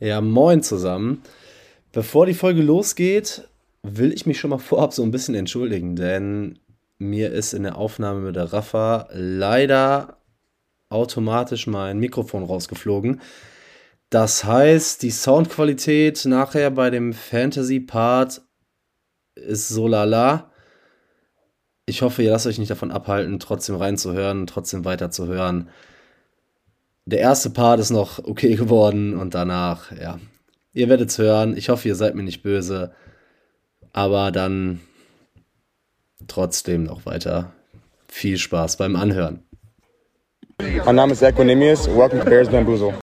Ja, moin zusammen. Bevor die Folge losgeht, will ich mich schon mal vorab so ein bisschen entschuldigen, denn mir ist in der Aufnahme mit der Rafa leider automatisch mein Mikrofon rausgeflogen. Das heißt, die Soundqualität nachher bei dem Fantasy-Part ist so lala. Ich hoffe, ihr lasst euch nicht davon abhalten, trotzdem reinzuhören, trotzdem weiterzuhören. Der erste Part ist noch okay geworden und danach, ja. Ihr werdet es hören. Ich hoffe, ihr seid mir nicht böse. Aber dann trotzdem noch weiter viel Spaß beim Anhören. Mein Name ist Equinemius. Welcome to Bears Bamboozle.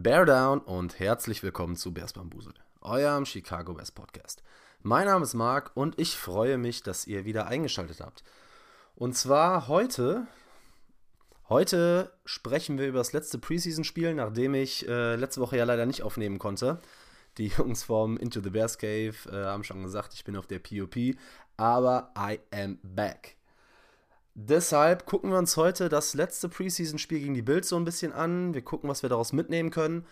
Bear Down und herzlich willkommen zu Bears Bambusel, eurem Chicago West Podcast. Mein Name ist Marc und ich freue mich, dass ihr wieder eingeschaltet habt. Und zwar heute, heute sprechen wir über das letzte Preseason-Spiel, nachdem ich äh, letzte Woche ja leider nicht aufnehmen konnte. Die Jungs vom Into the Bears Cave äh, haben schon gesagt, ich bin auf der POP, aber I am back. Deshalb gucken wir uns heute das letzte Preseason-Spiel gegen die Bills so ein bisschen an. Wir gucken, was wir daraus mitnehmen können.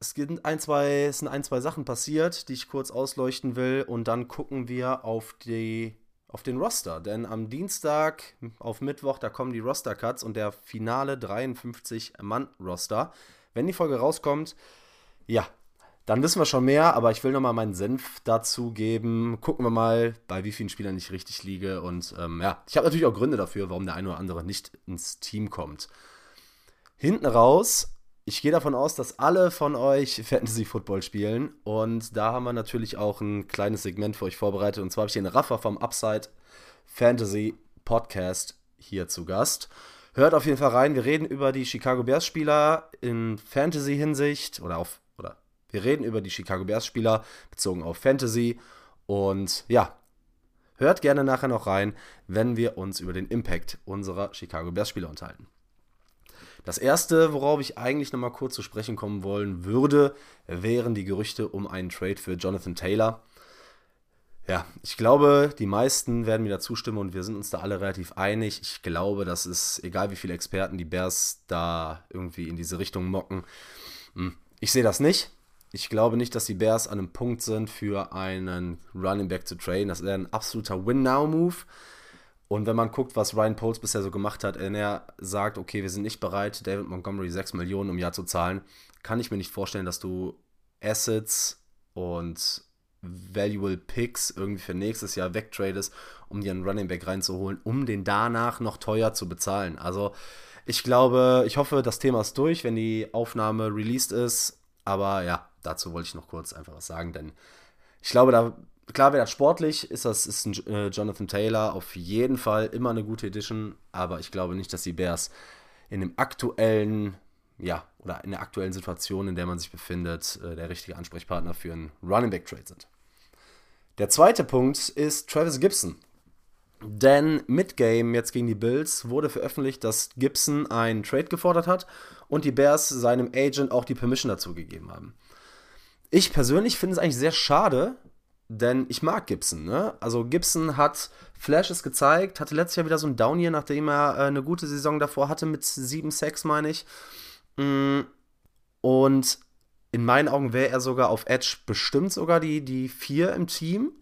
Es sind ein, zwei, es sind ein, zwei Sachen passiert, die ich kurz ausleuchten will. Und dann gucken wir auf, die, auf den Roster. Denn am Dienstag auf Mittwoch, da kommen die Roster-Cuts und der finale 53-Mann-Roster. Wenn die Folge rauskommt, ja, dann wissen wir schon mehr, aber ich will nochmal meinen Senf dazu geben. Gucken wir mal, bei wie vielen Spielern ich richtig liege. Und ähm, ja, ich habe natürlich auch Gründe dafür, warum der eine oder andere nicht ins Team kommt. Hinten raus, ich gehe davon aus, dass alle von euch Fantasy Football spielen. Und da haben wir natürlich auch ein kleines Segment für euch vorbereitet. Und zwar habe ich den Raffer vom Upside Fantasy Podcast hier zu Gast. Hört auf jeden Fall rein. Wir reden über die Chicago Bears Spieler in Fantasy-Hinsicht oder auf wir reden über die Chicago Bears Spieler bezogen auf Fantasy. Und ja, hört gerne nachher noch rein, wenn wir uns über den Impact unserer Chicago Bears Spieler unterhalten. Das erste, worauf ich eigentlich nochmal kurz zu sprechen kommen wollen würde, wären die Gerüchte um einen Trade für Jonathan Taylor. Ja, ich glaube, die meisten werden mir da zustimmen und wir sind uns da alle relativ einig. Ich glaube, das ist, egal wie viele Experten die Bears da irgendwie in diese Richtung mocken, hm, ich sehe das nicht. Ich glaube nicht, dass die Bears an einem Punkt sind, für einen Running Back zu traden. Das wäre ein absoluter Win-Now-Move. Und wenn man guckt, was Ryan Poles bisher so gemacht hat, wenn er sagt, okay, wir sind nicht bereit, David Montgomery 6 Millionen im Jahr zu zahlen, kann ich mir nicht vorstellen, dass du Assets und Valuable Picks irgendwie für nächstes Jahr wegtradest, um dir einen Running Back reinzuholen, um den danach noch teuer zu bezahlen. Also ich glaube, ich hoffe, das Thema ist durch, wenn die Aufnahme released ist. Aber ja, dazu wollte ich noch kurz einfach was sagen, denn ich glaube, da, klar wäre das sportlich, ist das ist ein äh, Jonathan Taylor auf jeden Fall immer eine gute Edition, aber ich glaube nicht, dass die Bears in dem aktuellen, ja, oder in der aktuellen Situation, in der man sich befindet, äh, der richtige Ansprechpartner für einen Running Back Trade sind. Der zweite Punkt ist Travis Gibson. Denn mit Game jetzt gegen die Bills wurde veröffentlicht, dass Gibson einen Trade gefordert hat und die Bears seinem Agent auch die Permission dazu gegeben haben. Ich persönlich finde es eigentlich sehr schade, denn ich mag Gibson. Ne? Also Gibson hat Flashes gezeigt, hatte letztes Jahr wieder so ein Down hier, nachdem er äh, eine gute Saison davor hatte mit 7 Sacks, meine ich. Mm, und in meinen Augen wäre er sogar auf Edge bestimmt sogar die, die 4 im Team.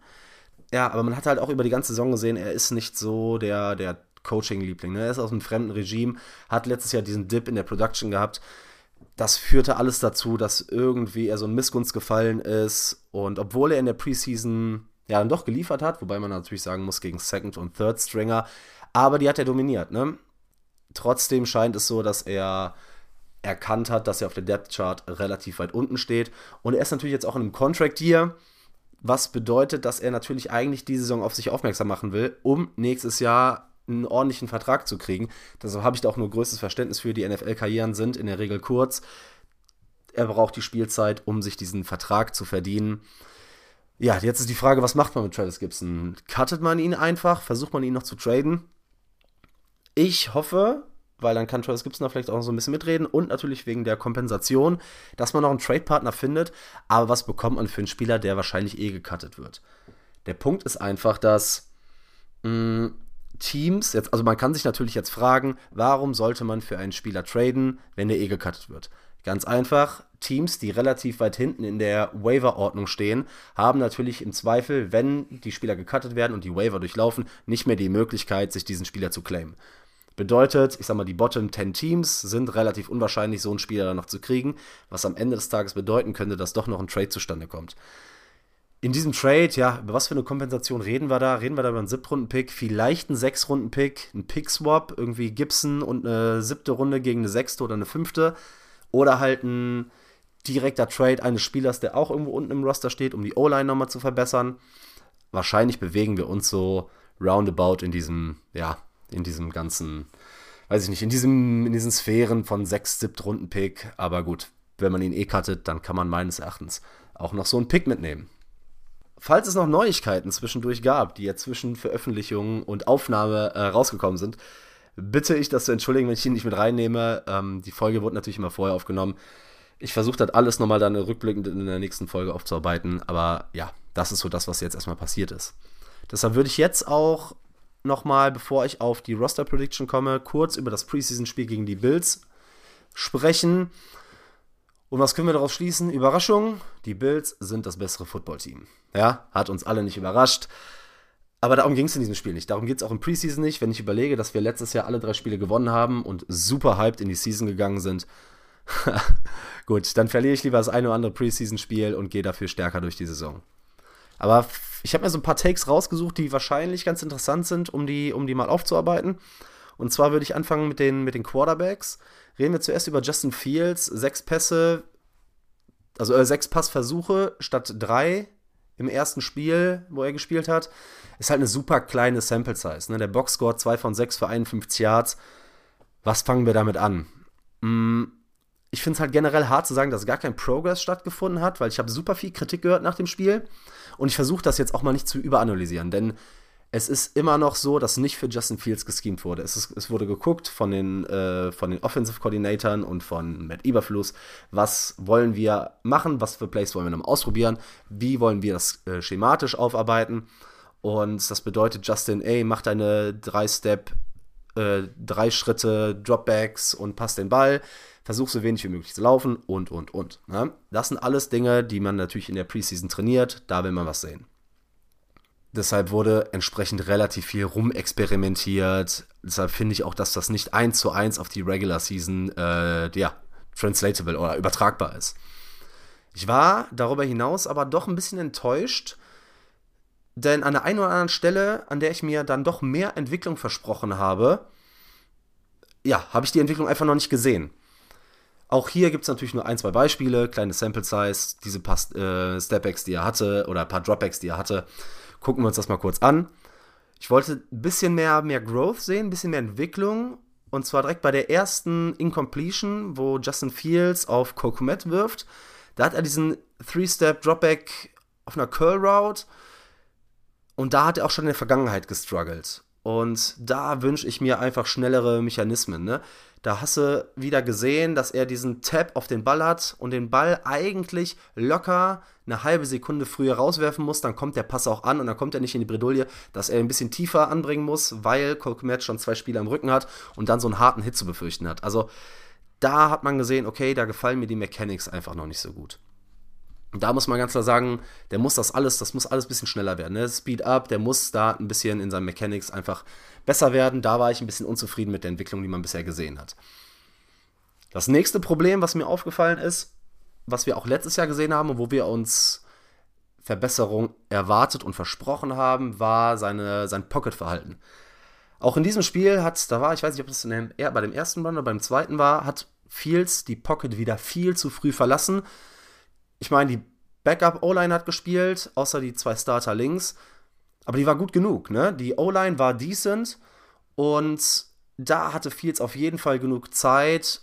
Ja, aber man hat halt auch über die ganze Saison gesehen, er ist nicht so der, der Coaching-Liebling. Ne? Er ist aus einem fremden Regime, hat letztes Jahr diesen Dip in der Production gehabt das führte alles dazu, dass irgendwie er so ein Missgunst gefallen ist. Und obwohl er in der Preseason ja dann doch geliefert hat, wobei man natürlich sagen muss, gegen Second und Third Stringer, aber die hat er dominiert, ne? Trotzdem scheint es so, dass er erkannt hat, dass er auf der Depth Chart relativ weit unten steht. Und er ist natürlich jetzt auch in einem Contract Year, was bedeutet, dass er natürlich eigentlich die Saison auf sich aufmerksam machen will, um nächstes Jahr einen ordentlichen Vertrag zu kriegen. Deshalb habe ich da auch nur größtes Verständnis für. Die NFL-Karrieren sind in der Regel kurz. Er braucht die Spielzeit, um sich diesen Vertrag zu verdienen. Ja, jetzt ist die Frage, was macht man mit Travis Gibson? Cuttet man ihn einfach? Versucht man ihn noch zu traden? Ich hoffe, weil dann kann Travis Gibson da vielleicht auch so ein bisschen mitreden und natürlich wegen der Kompensation, dass man noch einen Trade-Partner findet. Aber was bekommt man für einen Spieler, der wahrscheinlich eh gecuttet wird? Der Punkt ist einfach, dass mh, mm, Teams, jetzt, also man kann sich natürlich jetzt fragen, warum sollte man für einen Spieler traden, wenn der eh gecuttet wird? Ganz einfach, Teams, die relativ weit hinten in der Waiver-Ordnung stehen, haben natürlich im Zweifel, wenn die Spieler gecuttet werden und die Waiver durchlaufen, nicht mehr die Möglichkeit, sich diesen Spieler zu claimen. Bedeutet, ich sag mal, die Bottom 10 Teams sind relativ unwahrscheinlich, so einen Spieler dann noch zu kriegen, was am Ende des Tages bedeuten könnte, dass doch noch ein Trade zustande kommt. In diesem Trade, ja, über was für eine Kompensation reden wir da? Reden wir da über einen Siebtrunden-Pick, vielleicht einen Sechs-Runden-Pick, einen Pick-Swap, irgendwie Gibson und eine siebte Runde gegen eine sechste oder eine fünfte. Oder halt ein direkter Trade eines Spielers, der auch irgendwo unten im Roster steht, um die O-Line nochmal zu verbessern. Wahrscheinlich bewegen wir uns so roundabout in diesem, ja, in diesem ganzen, weiß ich nicht, in, diesem, in diesen Sphären von 6, 7 Runden Pick. Aber gut, wenn man ihn eh cuttet, dann kann man meines Erachtens auch noch so einen Pick mitnehmen. Falls es noch Neuigkeiten zwischendurch gab, die ja zwischen Veröffentlichung und Aufnahme äh, rausgekommen sind, bitte ich das zu entschuldigen, wenn ich ihn nicht mit reinnehme. Ähm, die Folge wurde natürlich immer vorher aufgenommen. Ich versuche das alles nochmal dann rückblickend in der nächsten Folge aufzuarbeiten. Aber ja, das ist so das, was jetzt erstmal passiert ist. Deshalb würde ich jetzt auch nochmal, bevor ich auf die Roster Prediction komme, kurz über das Preseason-Spiel gegen die Bills sprechen. Und was können wir daraus schließen? Überraschung, die Bills sind das bessere Footballteam. Ja, hat uns alle nicht überrascht. Aber darum ging es in diesem Spiel nicht. Darum geht es auch im Preseason nicht. Wenn ich überlege, dass wir letztes Jahr alle drei Spiele gewonnen haben und super hyped in die Season gegangen sind, gut, dann verliere ich lieber das eine oder andere Preseason-Spiel und gehe dafür stärker durch die Saison. Aber ich habe mir so ein paar Takes rausgesucht, die wahrscheinlich ganz interessant sind, um die, um die mal aufzuarbeiten. Und zwar würde ich anfangen mit den, mit den Quarterbacks. Reden wir zuerst über Justin Fields. Sechs Pässe, also äh, sechs Passversuche statt drei im ersten Spiel, wo er gespielt hat. Ist halt eine super kleine Sample Size. Ne? Der Boxscore 2 von 6 für 51 Yards. Was fangen wir damit an? Hm, ich finde es halt generell hart zu sagen, dass gar kein Progress stattgefunden hat, weil ich habe super viel Kritik gehört nach dem Spiel. Und ich versuche das jetzt auch mal nicht zu überanalysieren, denn es ist immer noch so, dass nicht für Justin Fields geschemt wurde. Es, ist, es wurde geguckt von den, äh, von den Offensive Coordinatoren und von Matt Eberfluss, was wollen wir machen, was für Plays wollen wir noch ausprobieren, wie wollen wir das äh, schematisch aufarbeiten. Und das bedeutet, Justin, ey, mach deine drei Step, äh, drei Schritte, Dropbacks und passt den Ball versuch so wenig wie möglich zu laufen und, und, und. Ne? Das sind alles Dinge, die man natürlich in der Preseason trainiert, da will man was sehen. Deshalb wurde entsprechend relativ viel rumexperimentiert. Deshalb finde ich auch, dass das nicht eins zu eins auf die Regular Season äh, ja, translatable oder übertragbar ist. Ich war darüber hinaus aber doch ein bisschen enttäuscht, denn an der einen oder anderen Stelle, an der ich mir dann doch mehr Entwicklung versprochen habe, ja, habe ich die Entwicklung einfach noch nicht gesehen. Auch hier gibt es natürlich nur ein, zwei Beispiele, kleine Sample Size, diese paar äh, Stepbacks, die er hatte, oder ein paar Dropbacks, die er hatte. Gucken wir uns das mal kurz an. Ich wollte ein bisschen mehr, mehr Growth sehen, ein bisschen mehr Entwicklung. Und zwar direkt bei der ersten Incompletion, wo Justin Fields auf Kokumet wirft. Da hat er diesen Three-Step Dropback auf einer Curl Route. Und da hat er auch schon in der Vergangenheit gestruggelt. Und da wünsche ich mir einfach schnellere Mechanismen. Ne? Da hast du wieder gesehen, dass er diesen Tap auf den Ball hat und den Ball eigentlich locker eine halbe Sekunde früher rauswerfen muss. Dann kommt der Pass auch an und dann kommt er nicht in die Bredouille, dass er ein bisschen tiefer anbringen muss, weil Colcomet schon zwei Spieler im Rücken hat und dann so einen harten Hit zu befürchten hat. Also da hat man gesehen, okay, da gefallen mir die Mechanics einfach noch nicht so gut. Da muss man ganz klar sagen, der muss das alles, das muss alles ein bisschen schneller werden. Ne? Speed up, der muss da ein bisschen in seinen Mechanics einfach besser werden. Da war ich ein bisschen unzufrieden mit der Entwicklung, die man bisher gesehen hat. Das nächste Problem, was mir aufgefallen ist, was wir auch letztes Jahr gesehen haben und wo wir uns Verbesserung erwartet und versprochen haben, war seine, sein Pocket-Verhalten. Auch in diesem Spiel hat, da war, ich weiß nicht, ob das dem, bei dem ersten Run oder beim zweiten war, hat Fields die Pocket wieder viel zu früh verlassen. Ich meine, die Backup-O-Line hat gespielt, außer die zwei Starter links. Aber die war gut genug, ne? Die O-Line war decent und da hatte Fields auf jeden Fall genug Zeit.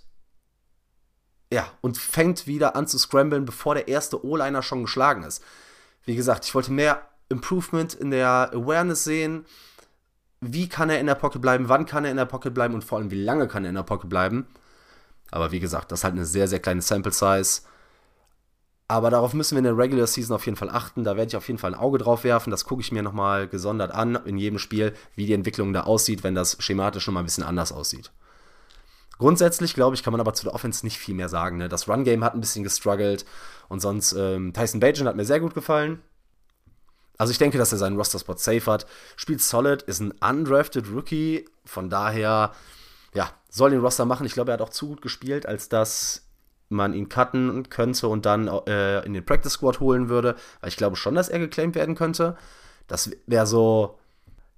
Ja, und fängt wieder an zu scramblen, bevor der erste O-Liner schon geschlagen ist. wie gesagt, ich wollte mehr Improvement in der Awareness sehen. Wie kann er in der Pocket bleiben? Wann kann er in der Pocket bleiben? Und vor allem, wie lange kann er in der Pocket bleiben? Aber wie gesagt, das ist halt eine sehr, sehr kleine Sample Size. Aber darauf müssen wir in der Regular Season auf jeden Fall achten. Da werde ich auf jeden Fall ein Auge drauf werfen. Das gucke ich mir nochmal gesondert an in jedem Spiel, wie die Entwicklung da aussieht, wenn das schematisch schon mal ein bisschen anders aussieht. Grundsätzlich, glaube ich, kann man aber zu der Offense nicht viel mehr sagen. Ne? Das Run-Game hat ein bisschen gestruggelt und sonst ähm, Tyson Bajan hat mir sehr gut gefallen. Also ich denke, dass er seinen Roster-Spot safe hat. Spielt solid, ist ein undrafted Rookie. Von daher, ja, soll den Roster machen. Ich glaube, er hat auch zu gut gespielt, als dass man ihn cutten könnte und dann äh, in den Practice Squad holen würde. Weil ich glaube schon, dass er geclaimed werden könnte. Das wäre so.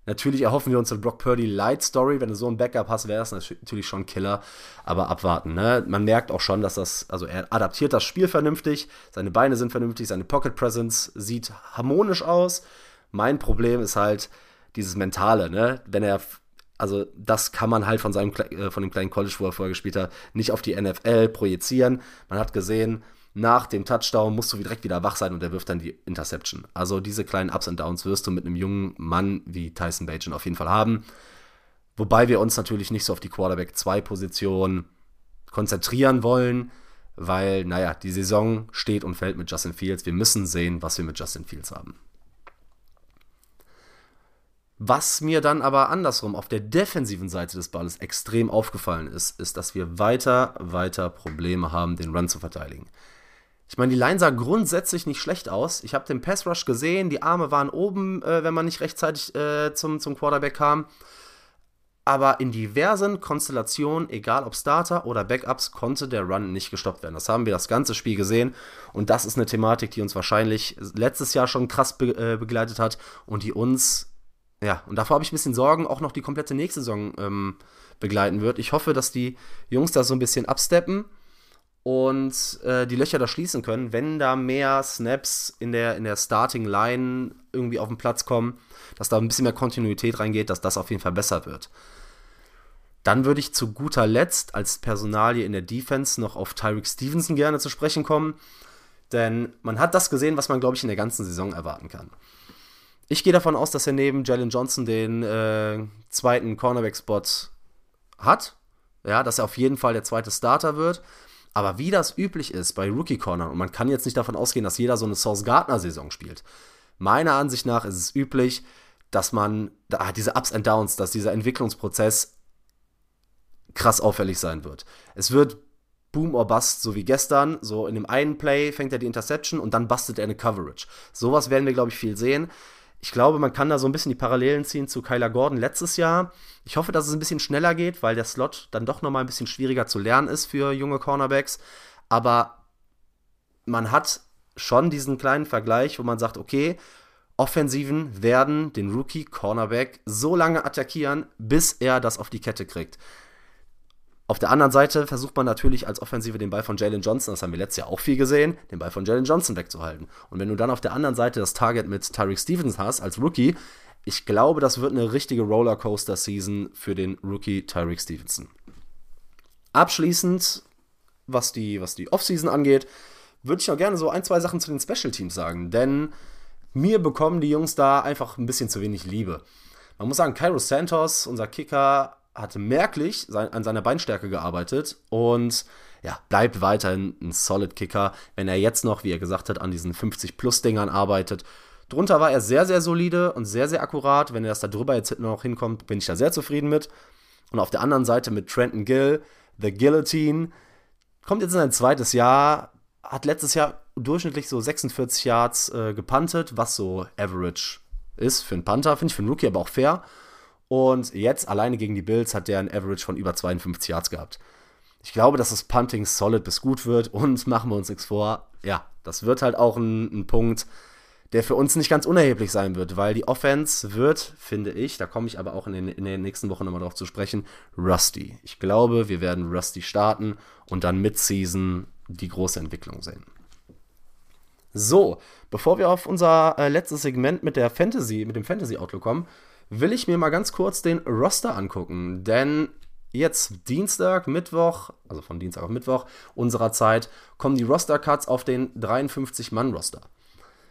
Natürlich erhoffen wir uns eine Brock Purdy Light Story. Wenn du so ein Backup hast, wäre das natürlich schon Killer. Aber abwarten. Ne? Man merkt auch schon, dass das, also er adaptiert das Spiel vernünftig. Seine Beine sind vernünftig. Seine Pocket Presence sieht harmonisch aus. Mein Problem ist halt dieses Mentale. Ne? Wenn er also das kann man halt von seinem äh, von dem kleinen College, wo er vorher gespielt hat, nicht auf die NFL projizieren. Man hat gesehen, nach dem Touchdown musst du direkt wieder wach sein und er wirft dann die Interception. Also diese kleinen Ups und Downs wirst du mit einem jungen Mann wie Tyson Bajan auf jeden Fall haben. Wobei wir uns natürlich nicht so auf die Quarterback 2 Position konzentrieren wollen, weil, naja, die Saison steht und fällt mit Justin Fields. Wir müssen sehen, was wir mit Justin Fields haben. Was mir dann aber andersrum auf der defensiven Seite des Balles extrem aufgefallen ist, ist, dass wir weiter, weiter Probleme haben, den Run zu verteidigen. Ich meine, die Line sah grundsätzlich nicht schlecht aus. Ich habe den Pass Rush gesehen, die Arme waren oben, äh, wenn man nicht rechtzeitig äh, zum, zum Quarterback kam. Aber in diversen Konstellationen, egal ob Starter oder Backups, konnte der Run nicht gestoppt werden. Das haben wir das ganze Spiel gesehen. Und das ist eine Thematik, die uns wahrscheinlich letztes Jahr schon krass be äh, begleitet hat und die uns ja, und davor habe ich ein bisschen Sorgen, auch noch die komplette nächste Saison ähm, begleiten wird. Ich hoffe, dass die Jungs da so ein bisschen absteppen und äh, die Löcher da schließen können, wenn da mehr Snaps in der, in der Starting Line irgendwie auf den Platz kommen, dass da ein bisschen mehr Kontinuität reingeht, dass das auf jeden Fall besser wird. Dann würde ich zu guter Letzt als Personalie in der Defense noch auf Tyreek Stevenson gerne zu sprechen kommen, denn man hat das gesehen, was man, glaube ich, in der ganzen Saison erwarten kann. Ich gehe davon aus, dass er neben Jalen Johnson den äh, zweiten Cornerback-Spot hat. Ja, dass er auf jeden Fall der zweite Starter wird. Aber wie das üblich ist bei Rookie-Cornern, und man kann jetzt nicht davon ausgehen, dass jeder so eine Source Gardner-Saison spielt. Meiner Ansicht nach ist es üblich, dass man da diese Ups and Downs, dass dieser Entwicklungsprozess krass auffällig sein wird. Es wird Boom or Bust, so wie gestern. So in dem einen Play fängt er die Interception und dann bustet er eine Coverage. Sowas werden wir, glaube ich, viel sehen. Ich glaube, man kann da so ein bisschen die Parallelen ziehen zu Kyler Gordon letztes Jahr. Ich hoffe, dass es ein bisschen schneller geht, weil der Slot dann doch nochmal ein bisschen schwieriger zu lernen ist für junge Cornerbacks. Aber man hat schon diesen kleinen Vergleich, wo man sagt, okay, Offensiven werden den Rookie Cornerback so lange attackieren, bis er das auf die Kette kriegt. Auf der anderen Seite versucht man natürlich als Offensive den Ball von Jalen Johnson, das haben wir letztes Jahr auch viel gesehen, den Ball von Jalen Johnson wegzuhalten. Und wenn du dann auf der anderen Seite das Target mit Tyreek Stevens hast als Rookie, ich glaube, das wird eine richtige Rollercoaster-Season für den Rookie Tyreek Stevenson. Abschließend, was die, was die Offseason angeht, würde ich auch gerne so ein, zwei Sachen zu den Special Teams sagen, denn mir bekommen die Jungs da einfach ein bisschen zu wenig Liebe. Man muss sagen, Cairo Santos, unser Kicker, hatte merklich an seiner Beinstärke gearbeitet und ja, bleibt weiterhin ein Solid Kicker, wenn er jetzt noch, wie er gesagt hat, an diesen 50-Plus-Dingern arbeitet. Drunter war er sehr, sehr solide und sehr, sehr akkurat. Wenn er das da drüber jetzt noch hinkommt, bin ich da sehr zufrieden mit. Und auf der anderen Seite mit Trenton Gill, The Guillotine, kommt jetzt in sein zweites Jahr, hat letztes Jahr durchschnittlich so 46 Yards äh, gepuntet, was so Average ist für einen Panther, finde ich für einen Rookie aber auch fair. Und jetzt alleine gegen die Bills hat der ein Average von über 52 Yards gehabt. Ich glaube, dass das Punting solid bis gut wird und machen wir uns nichts vor. Ja, das wird halt auch ein, ein Punkt, der für uns nicht ganz unerheblich sein wird, weil die Offense wird, finde ich, da komme ich aber auch in den, in den nächsten Wochen nochmal drauf zu sprechen, rusty. Ich glaube, wir werden rusty starten und dann mid-season die große Entwicklung sehen. So, bevor wir auf unser äh, letztes Segment mit der Fantasy, mit dem Fantasy Outlook kommen, will ich mir mal ganz kurz den Roster angucken. Denn jetzt Dienstag, Mittwoch, also von Dienstag auf Mittwoch unserer Zeit, kommen die Roster-Cuts auf den 53-Mann-Roster.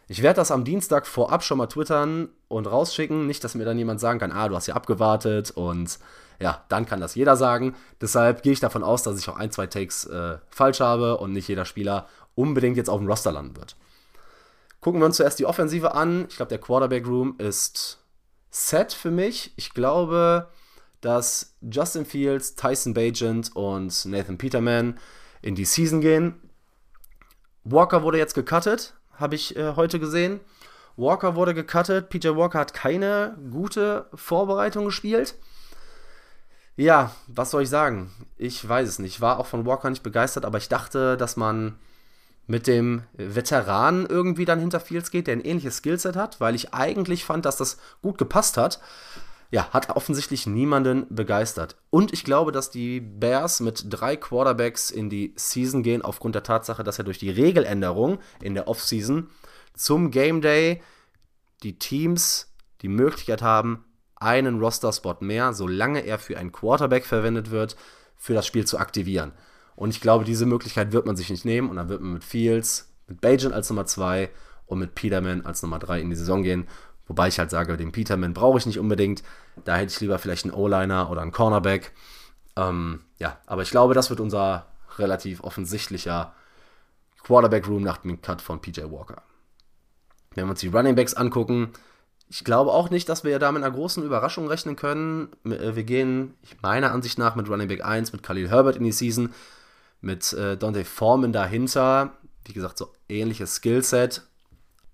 Ich werde das am Dienstag vorab schon mal twittern und rausschicken. Nicht, dass mir dann jemand sagen kann, ah, du hast ja abgewartet und ja, dann kann das jeder sagen. Deshalb gehe ich davon aus, dass ich auch ein, zwei Takes äh, falsch habe und nicht jeder Spieler unbedingt jetzt auf dem Roster landen wird. Gucken wir uns zuerst die Offensive an. Ich glaube, der Quarterback Room ist set für mich. Ich glaube, dass Justin Fields, Tyson Bagent und Nathan Peterman in die Season gehen. Walker wurde jetzt gecuttet habe ich äh, heute gesehen. Walker wurde gecuttet. PJ Walker hat keine gute Vorbereitung gespielt. Ja, was soll ich sagen? Ich weiß es nicht. Ich war auch von Walker nicht begeistert, aber ich dachte, dass man mit dem Veteranen irgendwie dann hinter Fields geht, der ein ähnliches Skillset hat, weil ich eigentlich fand, dass das gut gepasst hat. Ja, hat offensichtlich niemanden begeistert. Und ich glaube, dass die Bears mit drei Quarterbacks in die Season gehen, aufgrund der Tatsache, dass er durch die Regeländerung in der Offseason zum Game Day die Teams die Möglichkeit haben, einen Roster-Spot mehr, solange er für einen Quarterback verwendet wird, für das Spiel zu aktivieren. Und ich glaube, diese Möglichkeit wird man sich nicht nehmen und dann wird man mit Fields, mit Bajan als Nummer 2 und mit Peterman als Nummer 3 in die Saison gehen. Wobei ich halt sage, den Peterman brauche ich nicht unbedingt. Da hätte ich lieber vielleicht einen O-Liner oder einen Cornerback. Ähm, ja, aber ich glaube, das wird unser relativ offensichtlicher Quarterback-Room nach dem Cut von PJ Walker. Wenn wir uns die Running Backs angucken, ich glaube auch nicht, dass wir da mit einer großen Überraschung rechnen können. Äh, wir gehen meiner Ansicht nach mit Running Back 1, mit Khalil Herbert in die Season, mit äh, Dante Foreman dahinter. Wie gesagt, so ähnliches Skillset.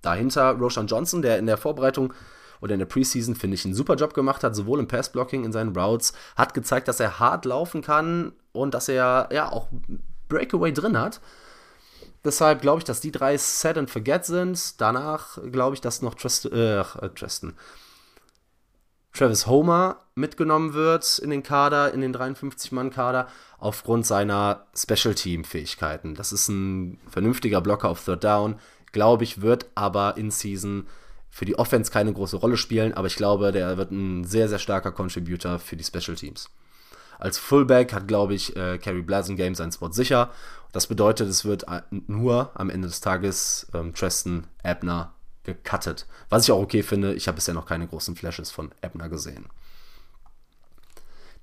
Dahinter Roshan Johnson, der in der Vorbereitung oder in der Preseason, finde ich, einen super Job gemacht hat, sowohl im Passblocking, in seinen Routes, hat gezeigt, dass er hart laufen kann und dass er ja auch Breakaway drin hat. Deshalb glaube ich, dass die drei Set and Forget sind. Danach glaube ich, dass noch Trist äh, äh, Tristan. Travis Homer mitgenommen wird in den Kader, in den 53-Mann-Kader, aufgrund seiner Special-Team-Fähigkeiten. Das ist ein vernünftiger Blocker auf Third Down, glaube ich, wird aber in Season für die Offense keine große Rolle spielen, aber ich glaube, der wird ein sehr, sehr starker Contributor für die Special Teams. Als Fullback hat, glaube ich, äh, Kerry Blasingame seinen Spot sicher. Das bedeutet, es wird äh, nur am Ende des Tages ähm, Tristan Ebner gecuttet. Was ich auch okay finde, ich habe bisher noch keine großen Flashes von Ebner gesehen.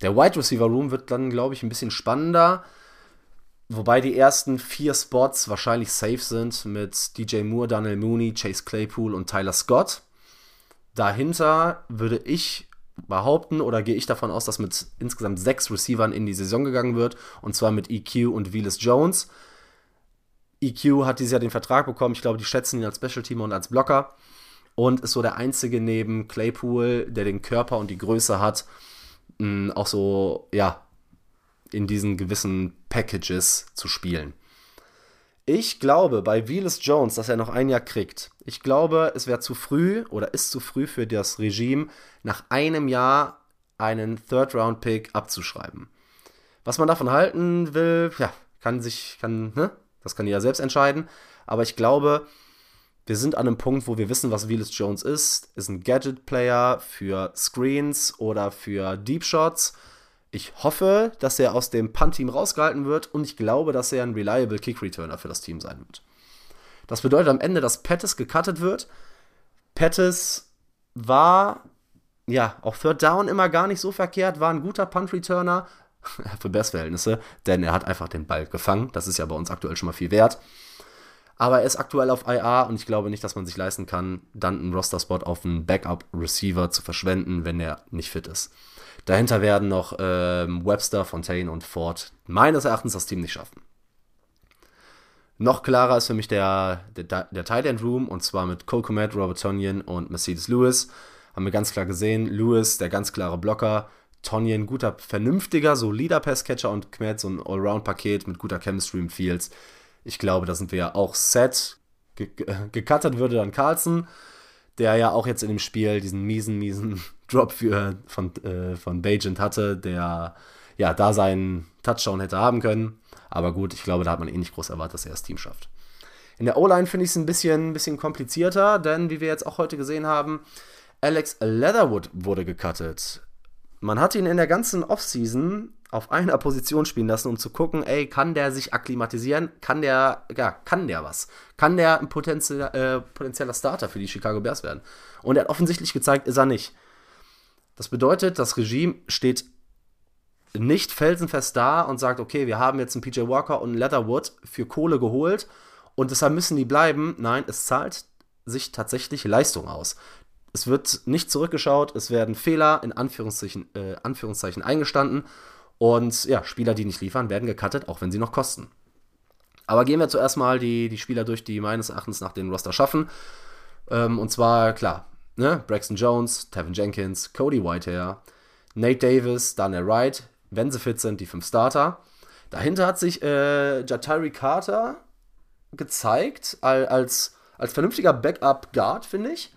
Der Wide Receiver Room wird dann, glaube ich, ein bisschen spannender. Wobei die ersten vier Spots wahrscheinlich safe sind mit DJ Moore, Daniel Mooney, Chase Claypool und Tyler Scott. Dahinter würde ich behaupten oder gehe ich davon aus, dass mit insgesamt sechs Receivern in die Saison gegangen wird und zwar mit EQ und Willis Jones. EQ hat dieses Jahr den Vertrag bekommen, ich glaube, die schätzen ihn als Special Teamer und als Blocker und ist so der einzige neben Claypool, der den Körper und die Größe hat, auch so, ja, in diesen gewissen Packages zu spielen. Ich glaube bei Willis Jones, dass er noch ein Jahr kriegt. Ich glaube, es wäre zu früh oder ist zu früh für das Regime, nach einem Jahr einen Third-Round-Pick abzuschreiben. Was man davon halten will, ja, kann sich, kann, ne? Das kann jeder selbst entscheiden. Aber ich glaube, wir sind an einem Punkt, wo wir wissen, was Willis Jones ist. Ist ein Gadget-Player für Screens oder für Deep Shots ich hoffe, dass er aus dem Punt-Team rausgehalten wird und ich glaube, dass er ein reliable Kick-Returner für das Team sein wird. Das bedeutet am Ende, dass Pettis gecuttet wird. Pettis war, ja, auf Third Down immer gar nicht so verkehrt, war ein guter Punt-Returner für Bestverhältnisse, denn er hat einfach den Ball gefangen. Das ist ja bei uns aktuell schon mal viel wert. Aber er ist aktuell auf IA und ich glaube nicht, dass man sich leisten kann, dann einen Roster-Spot auf einen Backup-Receiver zu verschwenden, wenn er nicht fit ist. Dahinter werden noch ähm, Webster, Fontaine und Ford meines Erachtens das Team nicht schaffen. Noch klarer ist für mich der, der, der Thailand Room und zwar mit Cole Komet, Robert Tonyan und Mercedes Lewis. Haben wir ganz klar gesehen. Lewis, der ganz klare Blocker. Tonyan, guter, vernünftiger, solider Passcatcher und Kmet, so ein Allround-Paket mit guter Chemistry im Fields. Ich glaube, da sind wir ja auch set. Ge würde dann Carlson der ja auch jetzt in dem Spiel diesen miesen, miesen Drop für, von, äh, von Bajent hatte, der ja da seinen Touchdown hätte haben können. Aber gut, ich glaube, da hat man eh nicht groß erwartet, dass er das Team schafft. In der O-Line finde ich es ein bisschen, bisschen komplizierter, denn wie wir jetzt auch heute gesehen haben, Alex Leatherwood wurde gecuttet. Man hat ihn in der ganzen Offseason auf einer Position spielen lassen, um zu gucken, ey, kann der sich akklimatisieren? Kann der, ja, kann der was? Kann der ein potenzieller, äh, potenzieller Starter für die Chicago Bears werden? Und er hat offensichtlich gezeigt, ist er nicht. Das bedeutet, das Regime steht nicht felsenfest da und sagt, okay, wir haben jetzt einen PJ Walker und einen Leatherwood für Kohle geholt und deshalb müssen die bleiben. Nein, es zahlt sich tatsächlich Leistung aus. Es wird nicht zurückgeschaut, es werden Fehler in Anführungszeichen, äh, Anführungszeichen eingestanden und ja, Spieler, die nicht liefern, werden gecuttet, auch wenn sie noch kosten. Aber gehen wir zuerst mal die, die Spieler durch, die meines Erachtens nach den Roster schaffen. Ähm, und zwar, klar, ne? Braxton Jones, Tevin Jenkins, Cody Whitehair, Nate Davis, Daniel Wright, wenn sie fit sind, die fünf Starter. Dahinter hat sich äh, Jatari Carter gezeigt als, als vernünftiger Backup-Guard, finde ich.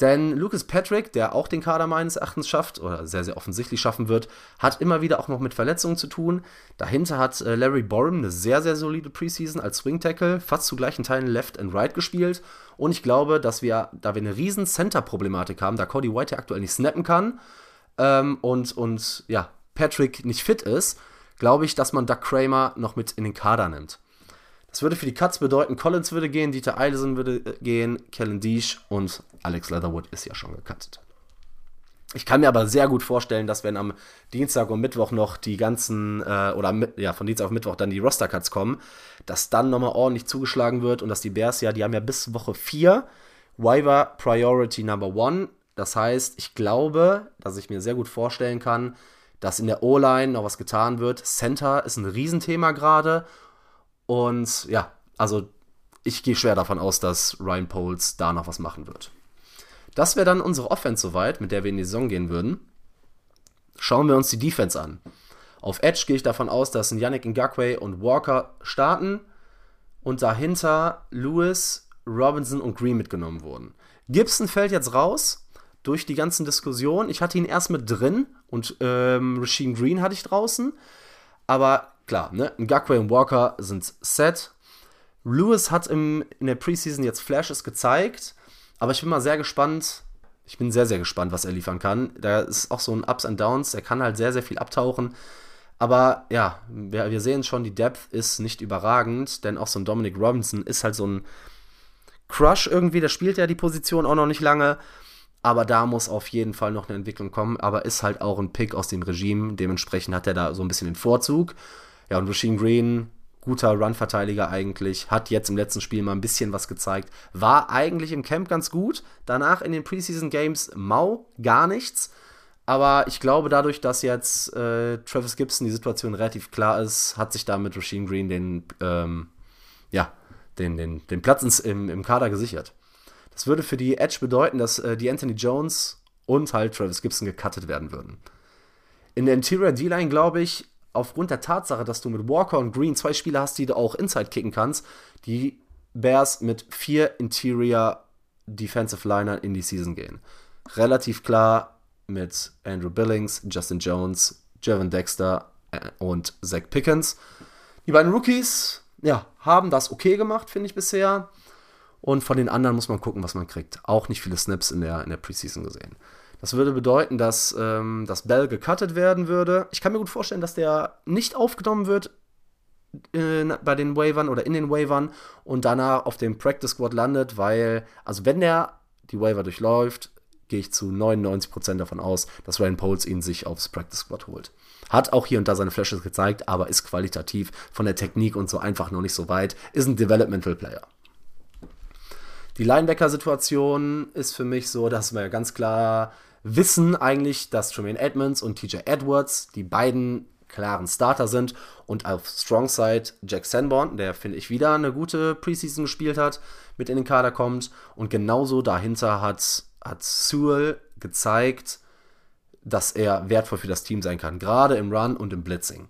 Denn Lucas Patrick, der auch den Kader meines Erachtens schafft oder sehr, sehr offensichtlich schaffen wird, hat immer wieder auch noch mit Verletzungen zu tun. Dahinter hat äh, Larry Borum eine sehr, sehr solide Preseason als Swing Tackle, fast zu gleichen Teilen Left and Right gespielt. Und ich glaube, dass wir, da wir eine riesen Center-Problematik haben, da Cody White ja aktuell nicht snappen kann ähm, und, und ja, Patrick nicht fit ist, glaube ich, dass man Doug Kramer noch mit in den Kader nimmt. Das würde für die Cuts bedeuten, Collins würde gehen, Dieter Eilesen würde äh, gehen, Kellen Deesh und Alex Leatherwood ist ja schon gecuttet. Ich kann mir aber sehr gut vorstellen, dass wenn am Dienstag und Mittwoch noch die ganzen, äh, oder mit, ja, von Dienstag auf Mittwoch dann die Roster-Cuts kommen, dass dann nochmal ordentlich zugeschlagen wird und dass die Bears ja, die haben ja bis Woche 4 Waiver Priority Number 1. Das heißt, ich glaube, dass ich mir sehr gut vorstellen kann, dass in der O-Line noch was getan wird. Center ist ein Riesenthema gerade und ja, also ich gehe schwer davon aus, dass Ryan Poles da noch was machen wird. Das wäre dann unsere Offense soweit, mit der wir in die Saison gehen würden. Schauen wir uns die Defense an. Auf Edge gehe ich davon aus, dass Yannick Ngakwe und Walker starten und dahinter Lewis, Robinson und Green mitgenommen wurden. Gibson fällt jetzt raus durch die ganzen Diskussionen. Ich hatte ihn erst mit drin und ähm, Rasheem Green hatte ich draußen. Aber klar, ne? Ngakwe und Walker sind set. Lewis hat im, in der Preseason jetzt Flashes gezeigt, aber ich bin mal sehr gespannt. Ich bin sehr, sehr gespannt, was er liefern kann. Da ist auch so ein Ups and Downs. Er kann halt sehr, sehr viel abtauchen. Aber ja, wir, wir sehen schon, die Depth ist nicht überragend, denn auch so ein Dominic Robinson ist halt so ein Crush irgendwie. Der spielt ja die Position auch noch nicht lange. Aber da muss auf jeden Fall noch eine Entwicklung kommen. Aber ist halt auch ein Pick aus dem Regime. Dementsprechend hat er da so ein bisschen den Vorzug. Ja, und Rasheem Green, guter Run-Verteidiger eigentlich, hat jetzt im letzten Spiel mal ein bisschen was gezeigt. War eigentlich im Camp ganz gut. Danach in den Preseason Games mau, gar nichts. Aber ich glaube, dadurch, dass jetzt äh, Travis Gibson die Situation relativ klar ist, hat sich da mit Rasheem Green den, ähm, ja, den, den, den Platz ins, im, im Kader gesichert. Das würde für die Edge bedeuten, dass äh, die Anthony Jones und halt Travis Gibson gecuttet werden würden. In der Interior D-Line, glaube ich, aufgrund der Tatsache, dass du mit Walker und Green zwei Spieler hast, die du auch Inside kicken kannst, die Bears mit vier Interior Defensive Linern in die Season gehen. Relativ klar mit Andrew Billings, Justin Jones, Jevon Dexter äh, und Zach Pickens. Die beiden Rookies, ja, haben das okay gemacht, finde ich bisher. Und von den anderen muss man gucken, was man kriegt. Auch nicht viele Snaps in der, in der Preseason gesehen. Das würde bedeuten, dass, ähm, dass Bell gecuttet werden würde. Ich kann mir gut vorstellen, dass der nicht aufgenommen wird äh, bei den Wavern oder in den Wavern und danach auf dem Practice Squad landet, weil, also wenn der die Waiver durchläuft, gehe ich zu 99% davon aus, dass Ryan Poles ihn sich aufs Practice Squad holt. Hat auch hier und da seine Flashes gezeigt, aber ist qualitativ von der Technik und so einfach noch nicht so weit. Ist ein Developmental Player. Die Linebacker-Situation ist für mich so, dass wir ganz klar wissen eigentlich, dass Tremaine Edmonds und TJ Edwards die beiden klaren Starter sind und auf Strong Side Jack Sanborn, der finde ich wieder eine gute Preseason gespielt hat, mit in den Kader kommt und genauso dahinter hat, hat Sewell gezeigt, dass er wertvoll für das Team sein kann, gerade im Run und im Blitzing.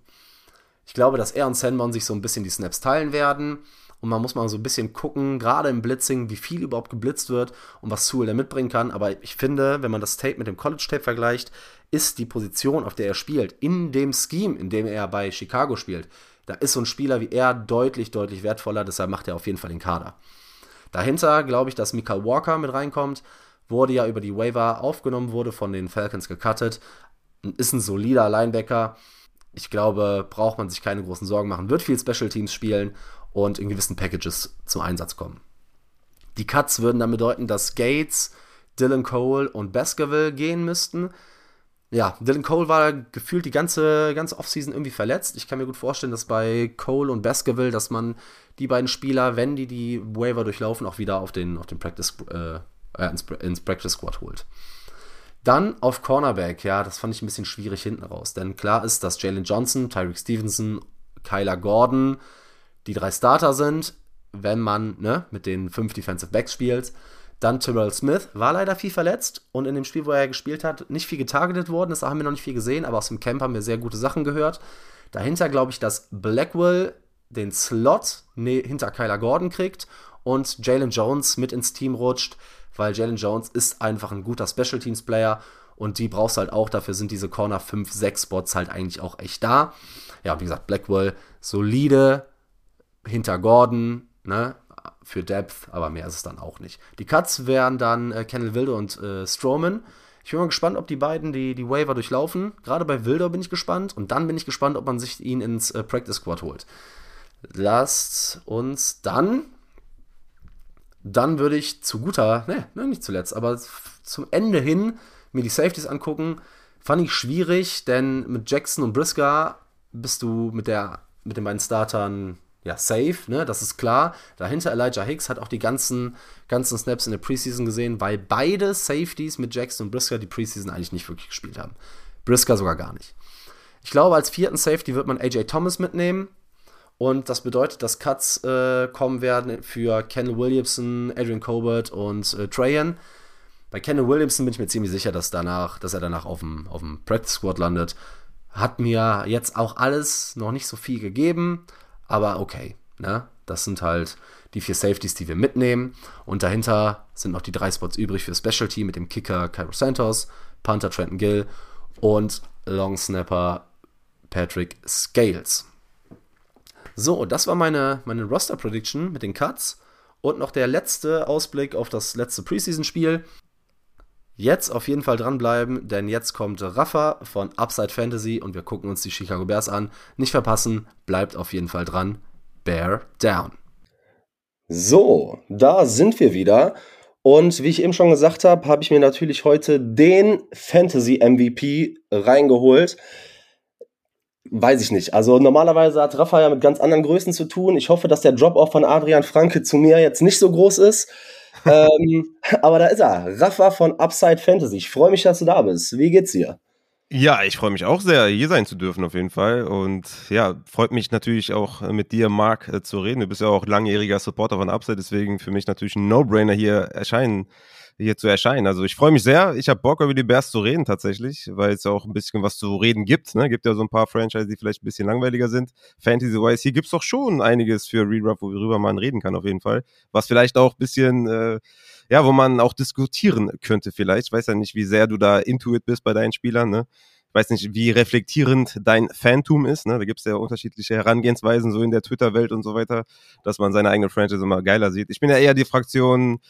Ich glaube, dass er und Sanborn sich so ein bisschen die Snaps teilen werden und man muss mal so ein bisschen gucken, gerade im Blitzing, wie viel überhaupt geblitzt wird und was Sewell da mitbringen kann. Aber ich finde, wenn man das Tape mit dem College-Tape vergleicht, ist die Position, auf der er spielt, in dem Scheme, in dem er bei Chicago spielt, da ist so ein Spieler wie er deutlich, deutlich wertvoller. Deshalb macht er auf jeden Fall den Kader. Dahinter glaube ich, dass Michael Walker mit reinkommt. Wurde ja über die Waiver aufgenommen, wurde von den Falcons gecuttet. ist ein solider Linebacker. Ich glaube, braucht man sich keine großen Sorgen machen. Wird viel Special Teams spielen und in gewissen Packages zum Einsatz kommen. Die Cuts würden dann bedeuten, dass Gates, Dylan Cole und Baskerville gehen müssten. Ja, Dylan Cole war gefühlt die ganze, ganze Offseason irgendwie verletzt. Ich kann mir gut vorstellen, dass bei Cole und Baskerville, dass man die beiden Spieler, wenn die die Waiver durchlaufen, auch wieder auf den, auf den Practice, äh, äh ins, ins Practice Squad holt. Dann auf Cornerback, ja, das fand ich ein bisschen schwierig hinten raus. Denn klar ist, dass Jalen Johnson, Tyreek Stevenson, Kyler Gordon die drei Starter sind, wenn man ne, mit den fünf Defensive Backs spielt. Dann Terrell Smith war leider viel verletzt und in dem Spiel, wo er gespielt hat, nicht viel getargetet worden. Das haben wir noch nicht viel gesehen, aber aus dem Camp haben wir sehr gute Sachen gehört. Dahinter glaube ich, dass Blackwell den Slot ne, hinter Kyler Gordon kriegt und Jalen Jones mit ins Team rutscht, weil Jalen Jones ist einfach ein guter Special Teams Player und die brauchst du halt auch. Dafür sind diese Corner 5, 6 Spots halt eigentlich auch echt da. Ja, wie gesagt, Blackwell solide hinter Gordon, ne? für Depth, aber mehr ist es dann auch nicht. Die Cuts wären dann äh, Kennel Wilder und äh, Strowman. Ich bin mal gespannt, ob die beiden die, die Waiver durchlaufen. Gerade bei Wilder bin ich gespannt. Und dann bin ich gespannt, ob man sich ihn ins äh, Practice Squad holt. Lasst uns dann. Dann würde ich zu guter, ne, ne, nicht zuletzt, aber zum Ende hin mir die Safeties angucken. Fand ich schwierig, denn mit Jackson und Brisker bist du mit, der, mit den beiden Startern ja, safe, ne, das ist klar. Dahinter Elijah Hicks hat auch die ganzen, ganzen Snaps in der Preseason gesehen, weil beide Safeties mit Jackson und Brisker die Preseason eigentlich nicht wirklich gespielt haben. Brisker sogar gar nicht. Ich glaube, als vierten Safety wird man AJ Thomas mitnehmen. Und das bedeutet, dass Cuts äh, kommen werden für Ken Williamson, Adrian Colbert und äh, Trajan. Bei Ken Williamson bin ich mir ziemlich sicher, dass, danach, dass er danach auf dem, auf dem Practice Squad landet. Hat mir jetzt auch alles noch nicht so viel gegeben. Aber okay, ne? Das sind halt die vier Safeties, die wir mitnehmen. Und dahinter sind noch die drei Spots übrig für Specialty mit dem Kicker Cairo Santos, Panther Trenton Gill und Long Snapper Patrick Scales. So, das war meine, meine Roster Prediction mit den Cuts. Und noch der letzte Ausblick auf das letzte Preseason-Spiel. Jetzt auf jeden Fall dranbleiben, denn jetzt kommt Rafa von Upside Fantasy und wir gucken uns die Chicago Bears an. Nicht verpassen, bleibt auf jeden Fall dran. Bear down. So, da sind wir wieder. Und wie ich eben schon gesagt habe, habe ich mir natürlich heute den Fantasy MVP reingeholt. Weiß ich nicht. Also normalerweise hat Rafa ja mit ganz anderen Größen zu tun. Ich hoffe, dass der Drop-off von Adrian Franke zu mir jetzt nicht so groß ist ähm, aber da ist er, Rafa von Upside Fantasy. Ich freue mich, dass du da bist. Wie geht's dir? Ja, ich freue mich auch sehr, hier sein zu dürfen auf jeden Fall. Und ja, freut mich natürlich auch mit dir, Marc, äh, zu reden. Du bist ja auch langjähriger Supporter von Upside, deswegen für mich natürlich ein No-Brainer hier erscheinen hier zu erscheinen. Also ich freue mich sehr. Ich habe Bock, über die Bears zu reden tatsächlich, weil es auch ein bisschen was zu reden gibt. Ne? Gibt ja so ein paar Franchises, die vielleicht ein bisschen langweiliger sind. Fantasy-wise, hier gibt es doch schon einiges für Redraft, worüber man reden kann auf jeden Fall. Was vielleicht auch ein bisschen, äh, ja, wo man auch diskutieren könnte vielleicht. Ich weiß ja nicht, wie sehr du da intuit bist bei deinen Spielern. Ne? Ich weiß nicht, wie reflektierend dein Fantum ist. Ne? Da gibt es ja unterschiedliche Herangehensweisen so in der Twitter-Welt und so weiter, dass man seine eigene Franchise immer geiler sieht. Ich bin ja eher die Fraktion,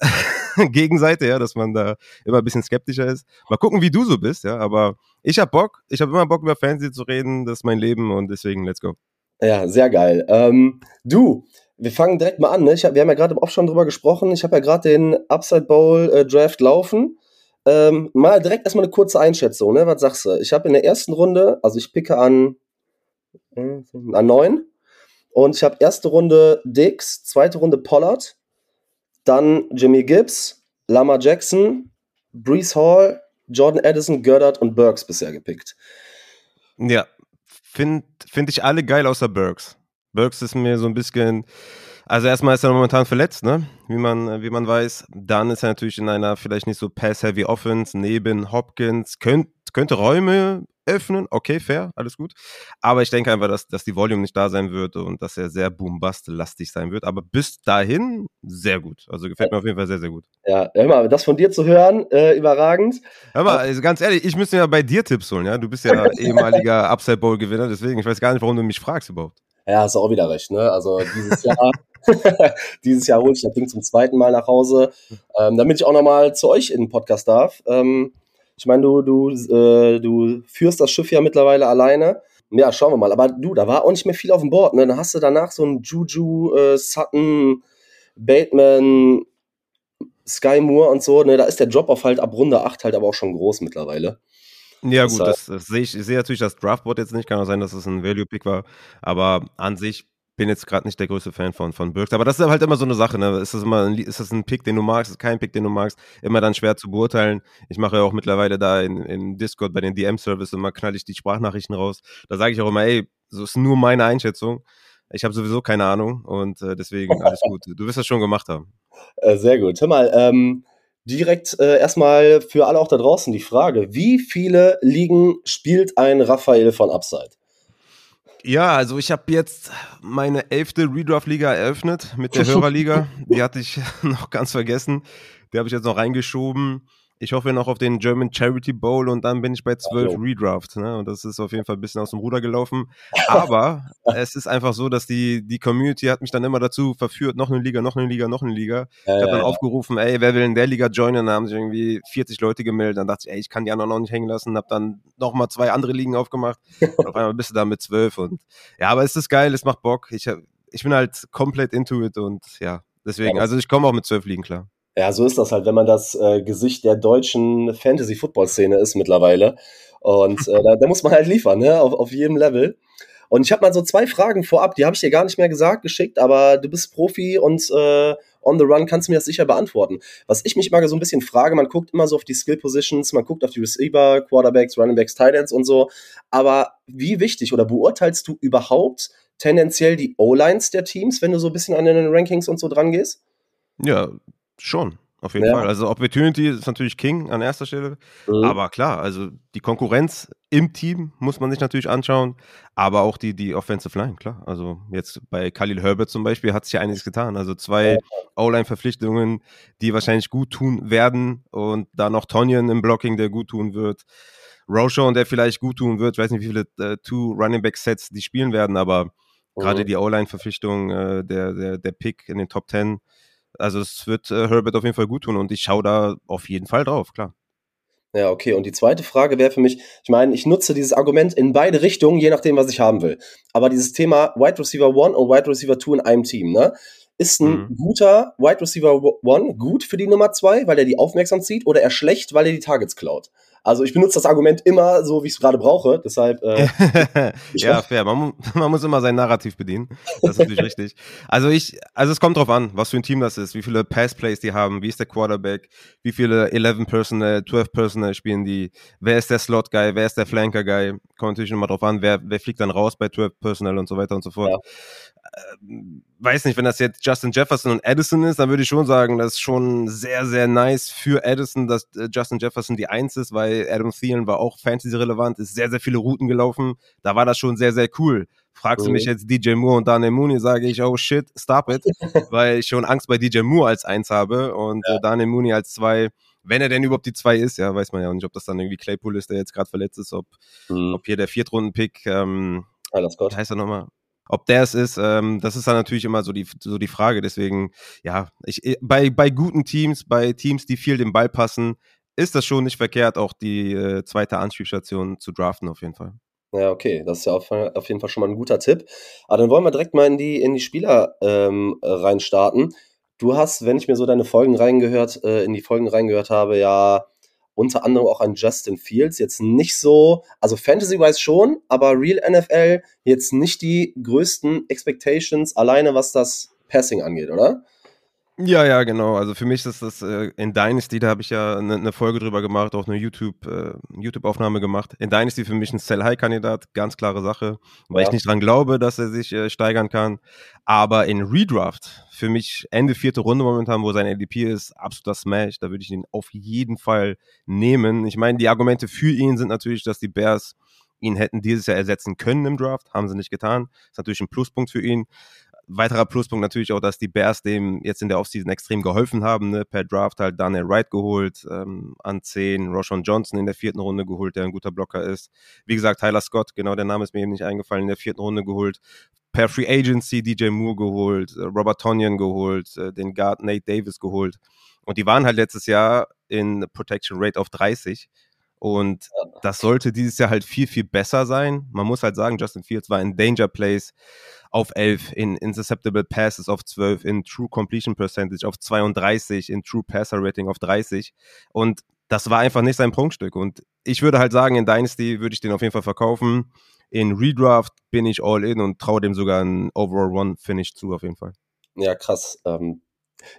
Gegenseite, ja, dass man da immer ein bisschen skeptischer ist. Mal gucken, wie du so bist, ja, aber ich habe Bock, ich habe immer Bock über Fernsehen zu reden, das ist mein Leben und deswegen let's go. Ja, sehr geil. Ähm, du, wir fangen direkt mal an. Ne? Hab, wir haben ja gerade auch schon drüber gesprochen. Ich habe ja gerade den Upside Bowl äh, Draft laufen. Ähm, mal direkt erstmal eine kurze Einschätzung. Ne? Was sagst du? Ich habe in der ersten Runde, also ich picke an, äh, an neun. Und ich habe erste Runde Dix, zweite Runde Pollard, dann Jimmy Gibbs, Lama Jackson, Brees Hall, Jordan Addison, Goddard und Burks bisher gepickt. Ja, finde find ich alle geil außer Burks. Burks ist mir so ein bisschen. Also erstmal ist er momentan verletzt, ne? Wie man, wie man weiß. Dann ist er natürlich in einer vielleicht nicht so pass-heavy Offense neben Hopkins. Könnt, könnte Räume öffnen. Okay, fair, alles gut. Aber ich denke einfach, dass, dass die Volume nicht da sein wird und dass er sehr boom-bust-lastig sein wird. Aber bis dahin sehr gut. Also gefällt mir auf jeden Fall sehr, sehr gut. Ja, hör mal, das von dir zu hören, äh, überragend. Hör mal, also ganz ehrlich, ich müsste ja bei dir Tipps holen, ja? Du bist ja ehemaliger Upside Bowl-Gewinner, deswegen, ich weiß gar nicht, warum du mich fragst überhaupt. Ja, hast du auch wieder recht, ne? Also dieses Jahr, dieses Jahr hole ich das Ding zum zweiten Mal nach Hause, ähm, damit ich auch nochmal zu euch in den Podcast darf. Ähm, Ich meine, du, du, äh, du führst das Schiff ja mittlerweile alleine. Ja, schauen wir mal. Aber du, da war auch nicht mehr viel auf dem Board. Ne? Dann hast du danach so einen Juju, äh, Sutton, Bateman, Sky Moore und so. Ne? Da ist der Drop-Off halt ab Runde 8 halt aber auch schon groß mittlerweile. Ja, gut, das, das sehe ich. Ich sehe natürlich das Draftboard jetzt nicht. Kann auch sein, dass es ein Value-Pick war. Aber an sich bin jetzt gerade nicht der größte Fan von, von Burks. Aber das ist halt immer so eine Sache. Ne? Ist, das immer ein, ist das ein Pick, den du magst? Ist kein Pick, den du magst? Immer dann schwer zu beurteilen. Ich mache ja auch mittlerweile da in, in Discord bei den DM-Service immer knall ich die Sprachnachrichten raus. Da sage ich auch immer, ey, so ist nur meine Einschätzung. Ich habe sowieso keine Ahnung und äh, deswegen alles gut. Du wirst das schon gemacht haben. Äh, sehr gut. Hör mal, ähm, direkt äh, erstmal für alle auch da draußen die Frage: Wie viele Ligen spielt ein Raphael von Upside? Ja, also ich habe jetzt meine elfte Redraft-Liga eröffnet mit der Hörerliga. Die hatte ich noch ganz vergessen. Die habe ich jetzt noch reingeschoben. Ich hoffe noch auf den German Charity Bowl und dann bin ich bei zwölf Redraft. Ne? Und das ist auf jeden Fall ein bisschen aus dem Ruder gelaufen. Aber es ist einfach so, dass die, die Community hat mich dann immer dazu verführt, noch eine Liga, noch eine Liga, noch eine Liga. Ja, ich habe dann ja, aufgerufen, ey, wer will in der Liga joinen? Dann haben sich irgendwie 40 Leute gemeldet. Dann dachte ich, ey, ich kann die anderen noch nicht hängen lassen. Habe dann nochmal zwei andere Ligen aufgemacht. Und auf einmal bist du da mit zwölf. Und ja, aber es ist geil, es macht Bock. Ich, ich bin halt komplett into it und ja, deswegen, also ich komme auch mit zwölf Ligen klar. Ja, so ist das halt, wenn man das äh, Gesicht der deutschen Fantasy-Football-Szene ist mittlerweile. Und äh, da, da, muss man halt liefern, ne? auf, auf jedem Level. Und ich habe mal so zwei Fragen vorab, die habe ich dir gar nicht mehr gesagt, geschickt, aber du bist Profi und äh, on the run kannst du mir das sicher beantworten. Was ich mich mal so ein bisschen frage, man guckt immer so auf die Skill Positions, man guckt auf die Receiver, Quarterbacks, Running Backs, Tight Ends und so. Aber wie wichtig oder beurteilst du überhaupt tendenziell die O-Lines der Teams, wenn du so ein bisschen an den Rankings und so dran gehst? Ja, Schon, auf jeden ja. Fall. Also Opportunity ist natürlich King an erster Stelle. Mhm. Aber klar, also die Konkurrenz im Team muss man sich natürlich anschauen, aber auch die, die Offensive Line, klar. Also jetzt bei Khalil Herbert zum Beispiel hat sich ja einiges getan. Also zwei. O-Line-Verpflichtungen, die wahrscheinlich gut tun werden und da noch Tonyan im Blocking, der gut tun wird. Roshan, der vielleicht gut tun wird. Ich weiß nicht, wie viele äh, Two Running Back Sets die spielen werden, aber mhm. gerade die O-Line-Verpflichtung, äh, der, der, der Pick in den Top 10 also es wird äh, Herbert auf jeden Fall gut tun und ich schaue da auf jeden Fall drauf, klar. Ja, okay. Und die zweite Frage wäre für mich, ich meine, ich nutze dieses Argument in beide Richtungen, je nachdem, was ich haben will. Aber dieses Thema Wide Receiver 1 und Wide Receiver 2 in einem Team, ne? Ist ein mhm. guter Wide Receiver 1 gut für die Nummer 2, weil er die aufmerksam zieht, oder er schlecht, weil er die Targets klaut? Also ich benutze das Argument immer so, wie ich es gerade brauche. Deshalb. Äh, ja, fair. Man, man, muss immer sein Narrativ bedienen. Das ist natürlich richtig. Also ich, also es kommt drauf an, was für ein Team das ist, wie viele Passplays die haben, wie ist der Quarterback, wie viele 11 Personal, 12 Personal spielen die, wer ist der Slot Guy, wer ist der Flanker Guy. Kommt natürlich immer drauf an, wer, wer fliegt dann raus bei 12 Personal und so weiter und so fort. Ja. Ähm, weiß nicht, wenn das jetzt Justin Jefferson und Addison ist, dann würde ich schon sagen, das ist schon sehr, sehr nice für Addison, dass äh, Justin Jefferson die Eins ist, weil Adam Thielen war auch Fantasy-relevant, ist sehr, sehr viele Routen gelaufen. Da war das schon sehr, sehr cool. Fragst du mich jetzt DJ Moore und Daniel Mooney, sage ich, oh shit, stop it, weil ich schon Angst bei DJ Moore als Eins habe und ja. äh, Daniel Mooney als Zwei wenn er denn überhaupt die zwei ist, ja, weiß man ja nicht, ob das dann irgendwie Claypool ist, der jetzt gerade verletzt ist, ob, mhm. ob hier der Viertrunden-Pick, ähm, Alles Gott. Heißt er nochmal? Ob der es ist, ähm, das ist dann natürlich immer so die, so die Frage. Deswegen, ja, ich, bei, bei guten Teams, bei Teams, die viel den Ball passen, ist das schon nicht verkehrt, auch die äh, zweite Anspielstation zu draften, auf jeden Fall. Ja, okay, das ist ja auf, auf, jeden Fall schon mal ein guter Tipp. Aber dann wollen wir direkt mal in die, in die Spieler ähm, reinstarten. Du hast, wenn ich mir so deine Folgen reingehört, äh, in die Folgen reingehört habe, ja unter anderem auch an Justin Fields. Jetzt nicht so, also Fantasy-wise schon, aber Real NFL jetzt nicht die größten Expectations alleine, was das Passing angeht, oder? Ja, ja, genau. Also für mich ist das äh, in Dynasty, da habe ich ja eine ne Folge drüber gemacht, auch eine YouTube, äh, YouTube-Aufnahme gemacht. In Dynasty für mich ein Sell-High-Kandidat, ganz klare Sache, weil ja. ich nicht dran glaube, dass er sich äh, steigern kann. Aber in Redraft, für mich Ende vierte Runde momentan, wo sein ADP ist, absoluter Smash, da würde ich ihn auf jeden Fall nehmen. Ich meine, die Argumente für ihn sind natürlich, dass die Bears ihn hätten dieses Jahr ersetzen können im Draft, haben sie nicht getan. Ist natürlich ein Pluspunkt für ihn weiterer Pluspunkt natürlich auch, dass die Bears dem jetzt in der Offseason extrem geholfen haben. Ne? Per Draft halt Daniel Wright geholt, ähm, an 10, Roshan Johnson in der vierten Runde geholt, der ein guter Blocker ist. Wie gesagt, Tyler Scott, genau der Name ist mir eben nicht eingefallen, in der vierten Runde geholt. Per Free Agency DJ Moore geholt, äh, Robert Tonyan geholt, äh, den Guard Nate Davis geholt. Und die waren halt letztes Jahr in Protection Rate auf 30 Und das sollte dieses Jahr halt viel, viel besser sein. Man muss halt sagen, Justin Fields war in Danger Plays auf 11, in Interceptable Passes auf 12, in True Completion Percentage auf 32, in True Passer Rating auf 30. Und das war einfach nicht sein Prunkstück. Und ich würde halt sagen, in Dynasty würde ich den auf jeden Fall verkaufen. In Redraft bin ich all in und traue dem sogar ein Overall One Finish zu, auf jeden Fall. Ja, krass. Ähm,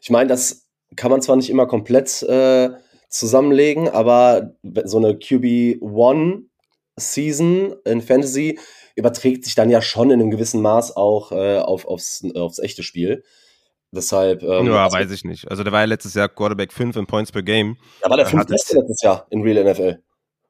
ich meine, das kann man zwar nicht immer komplett äh, zusammenlegen, aber so eine QB1 Season in Fantasy überträgt sich dann ja schon in einem gewissen Maß auch äh, auf, aufs, aufs echte Spiel. Deshalb. Ähm, ja, also, weiß ich nicht. Also der war ja letztes Jahr Quarterback 5 in Points per Game. Da war der 5 letztes Jahr in Real NFL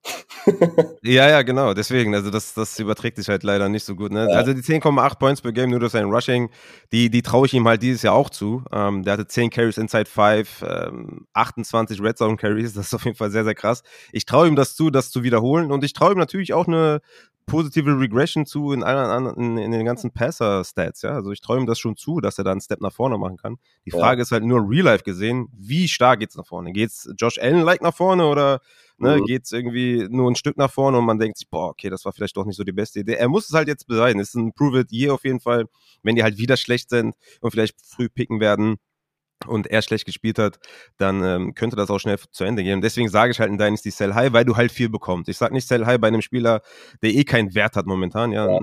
ja, ja, genau. Deswegen, also das, das überträgt sich halt leider nicht so gut. Ne? Ja. Also die 10,8 Points per Game nur durch sein Rushing, die, die traue ich ihm halt dieses Jahr auch zu. Ähm, der hatte 10 Carries inside 5, ähm, 28 Red Zone Carries, das ist auf jeden Fall sehr, sehr krass. Ich traue ihm das zu, das zu wiederholen und ich traue ihm natürlich auch eine positive Regression zu in, allen, in, in den ganzen Passer-Stats. Ja? Also ich traue ihm das schon zu, dass er da einen Step nach vorne machen kann. Die Frage ja. ist halt nur real life gesehen, wie stark geht's nach vorne? Geht's Josh Allen-like nach vorne oder ne, mhm. geht's irgendwie nur ein Stück nach vorne und man denkt sich, boah, okay, das war vielleicht doch nicht so die beste Idee. Er muss es halt jetzt beweisen. Es ist ein Prove it year auf jeden Fall. Wenn die halt wieder schlecht sind und vielleicht früh picken werden, und er schlecht gespielt hat, dann ähm, könnte das auch schnell zu Ende gehen. Und deswegen sage ich halt in Dynasty Sell High, weil du halt viel bekommst. Ich sage nicht Sell High bei einem Spieler, der eh keinen Wert hat momentan, ja, ja.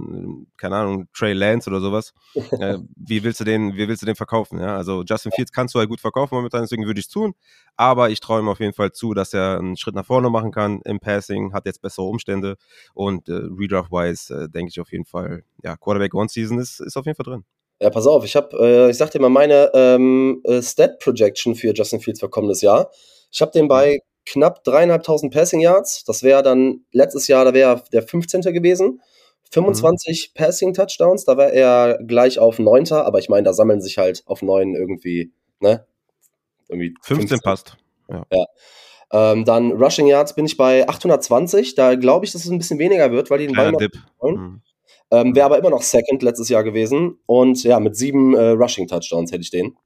keine Ahnung, Trey Lance oder sowas. äh, wie willst du den, wie willst du den verkaufen? Ja, also Justin Fields kannst du halt gut verkaufen momentan, deswegen würde ich es tun. Aber ich traue ihm auf jeden Fall zu, dass er einen Schritt nach vorne machen kann im Passing, hat jetzt bessere Umstände und äh, Redraft-wise äh, denke ich auf jeden Fall, ja, Quarterback One Season ist, ist auf jeden Fall drin. Ja, pass auf, ich habe, äh, ich sag dir mal meine ähm, äh, Stat Projection für Justin Fields für kommendes Jahr. Ich habe den bei knapp dreieinhalbtausend Passing Yards. Das wäre dann letztes Jahr, da wäre der 15. gewesen. 25 mhm. Passing Touchdowns, da wäre er gleich auf 9. Aber ich meine, da sammeln sich halt auf 9 irgendwie, ne? Irgendwie 15, 15. passt. Ja. ja. Ähm, dann Rushing Yards bin ich bei 820. Da glaube ich, dass es ein bisschen weniger wird, weil die den Ball noch Dip. Mhm. Ähm, Wäre aber immer noch Second letztes Jahr gewesen. Und ja, mit sieben äh, Rushing-Touchdowns hätte ich den.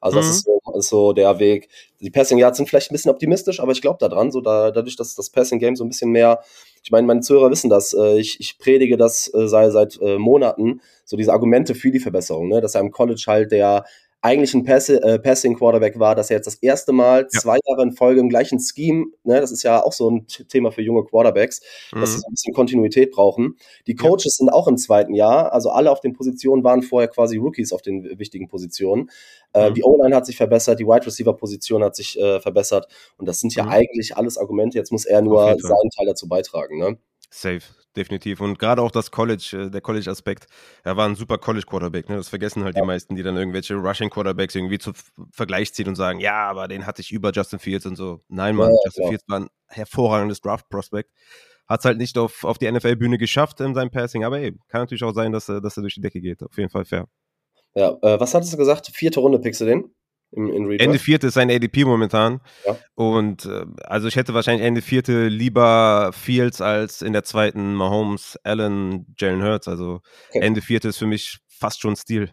Also das mhm. ist, so, ist, so, der Weg. Die Passing Yards sind vielleicht ein bisschen optimistisch, aber ich glaube daran, so da, dadurch, dass das Passing Game so ein bisschen mehr, ich meine, meine Zuhörer wissen das, äh, ich, ich predige das äh, sei seit äh, Monaten, so diese Argumente für die Verbesserung, ne? dass er im College halt der eigentlich ein Pass äh, Passing Quarterback war, dass er jetzt das erste Mal ja. zwei Jahre in Folge im gleichen Scheme, ne, das ist ja auch so ein Thema für junge Quarterbacks, mhm. dass sie so ein bisschen Kontinuität brauchen. Die Coaches ja. sind auch im zweiten Jahr, also alle auf den Positionen waren vorher quasi Rookies auf den wichtigen Positionen. Äh, mhm. Die O-Line hat sich verbessert, die Wide Receiver Position hat sich äh, verbessert und das sind ja mhm. eigentlich alles Argumente. Jetzt muss er nur seinen Teil dazu beitragen. Ne? Safe definitiv. Und gerade auch das College, äh, der College-Aspekt, er war ein super College-Quarterback. Ne? Das vergessen halt ja. die meisten, die dann irgendwelche Rushing-Quarterbacks irgendwie zu Vergleich ziehen und sagen, ja, aber den hatte ich über Justin Fields und so. Nein, Mann, ja, Justin Fields war ein hervorragendes Draft-Prospect. Hat es halt nicht auf, auf die NFL-Bühne geschafft in seinem Passing, aber ey, kann natürlich auch sein, dass, dass er durch die Decke geht. Auf jeden Fall fair. Ja, äh, was hattest du gesagt? Vierte Runde pickst du den? Im, in Ende vierte ist sein ADP momentan. Ja. Und äh, also ich hätte wahrscheinlich Ende vierte lieber Fields als in der zweiten Mahomes, Allen, Jalen Hurts. Also okay. Ende vierte ist für mich fast schon Stil.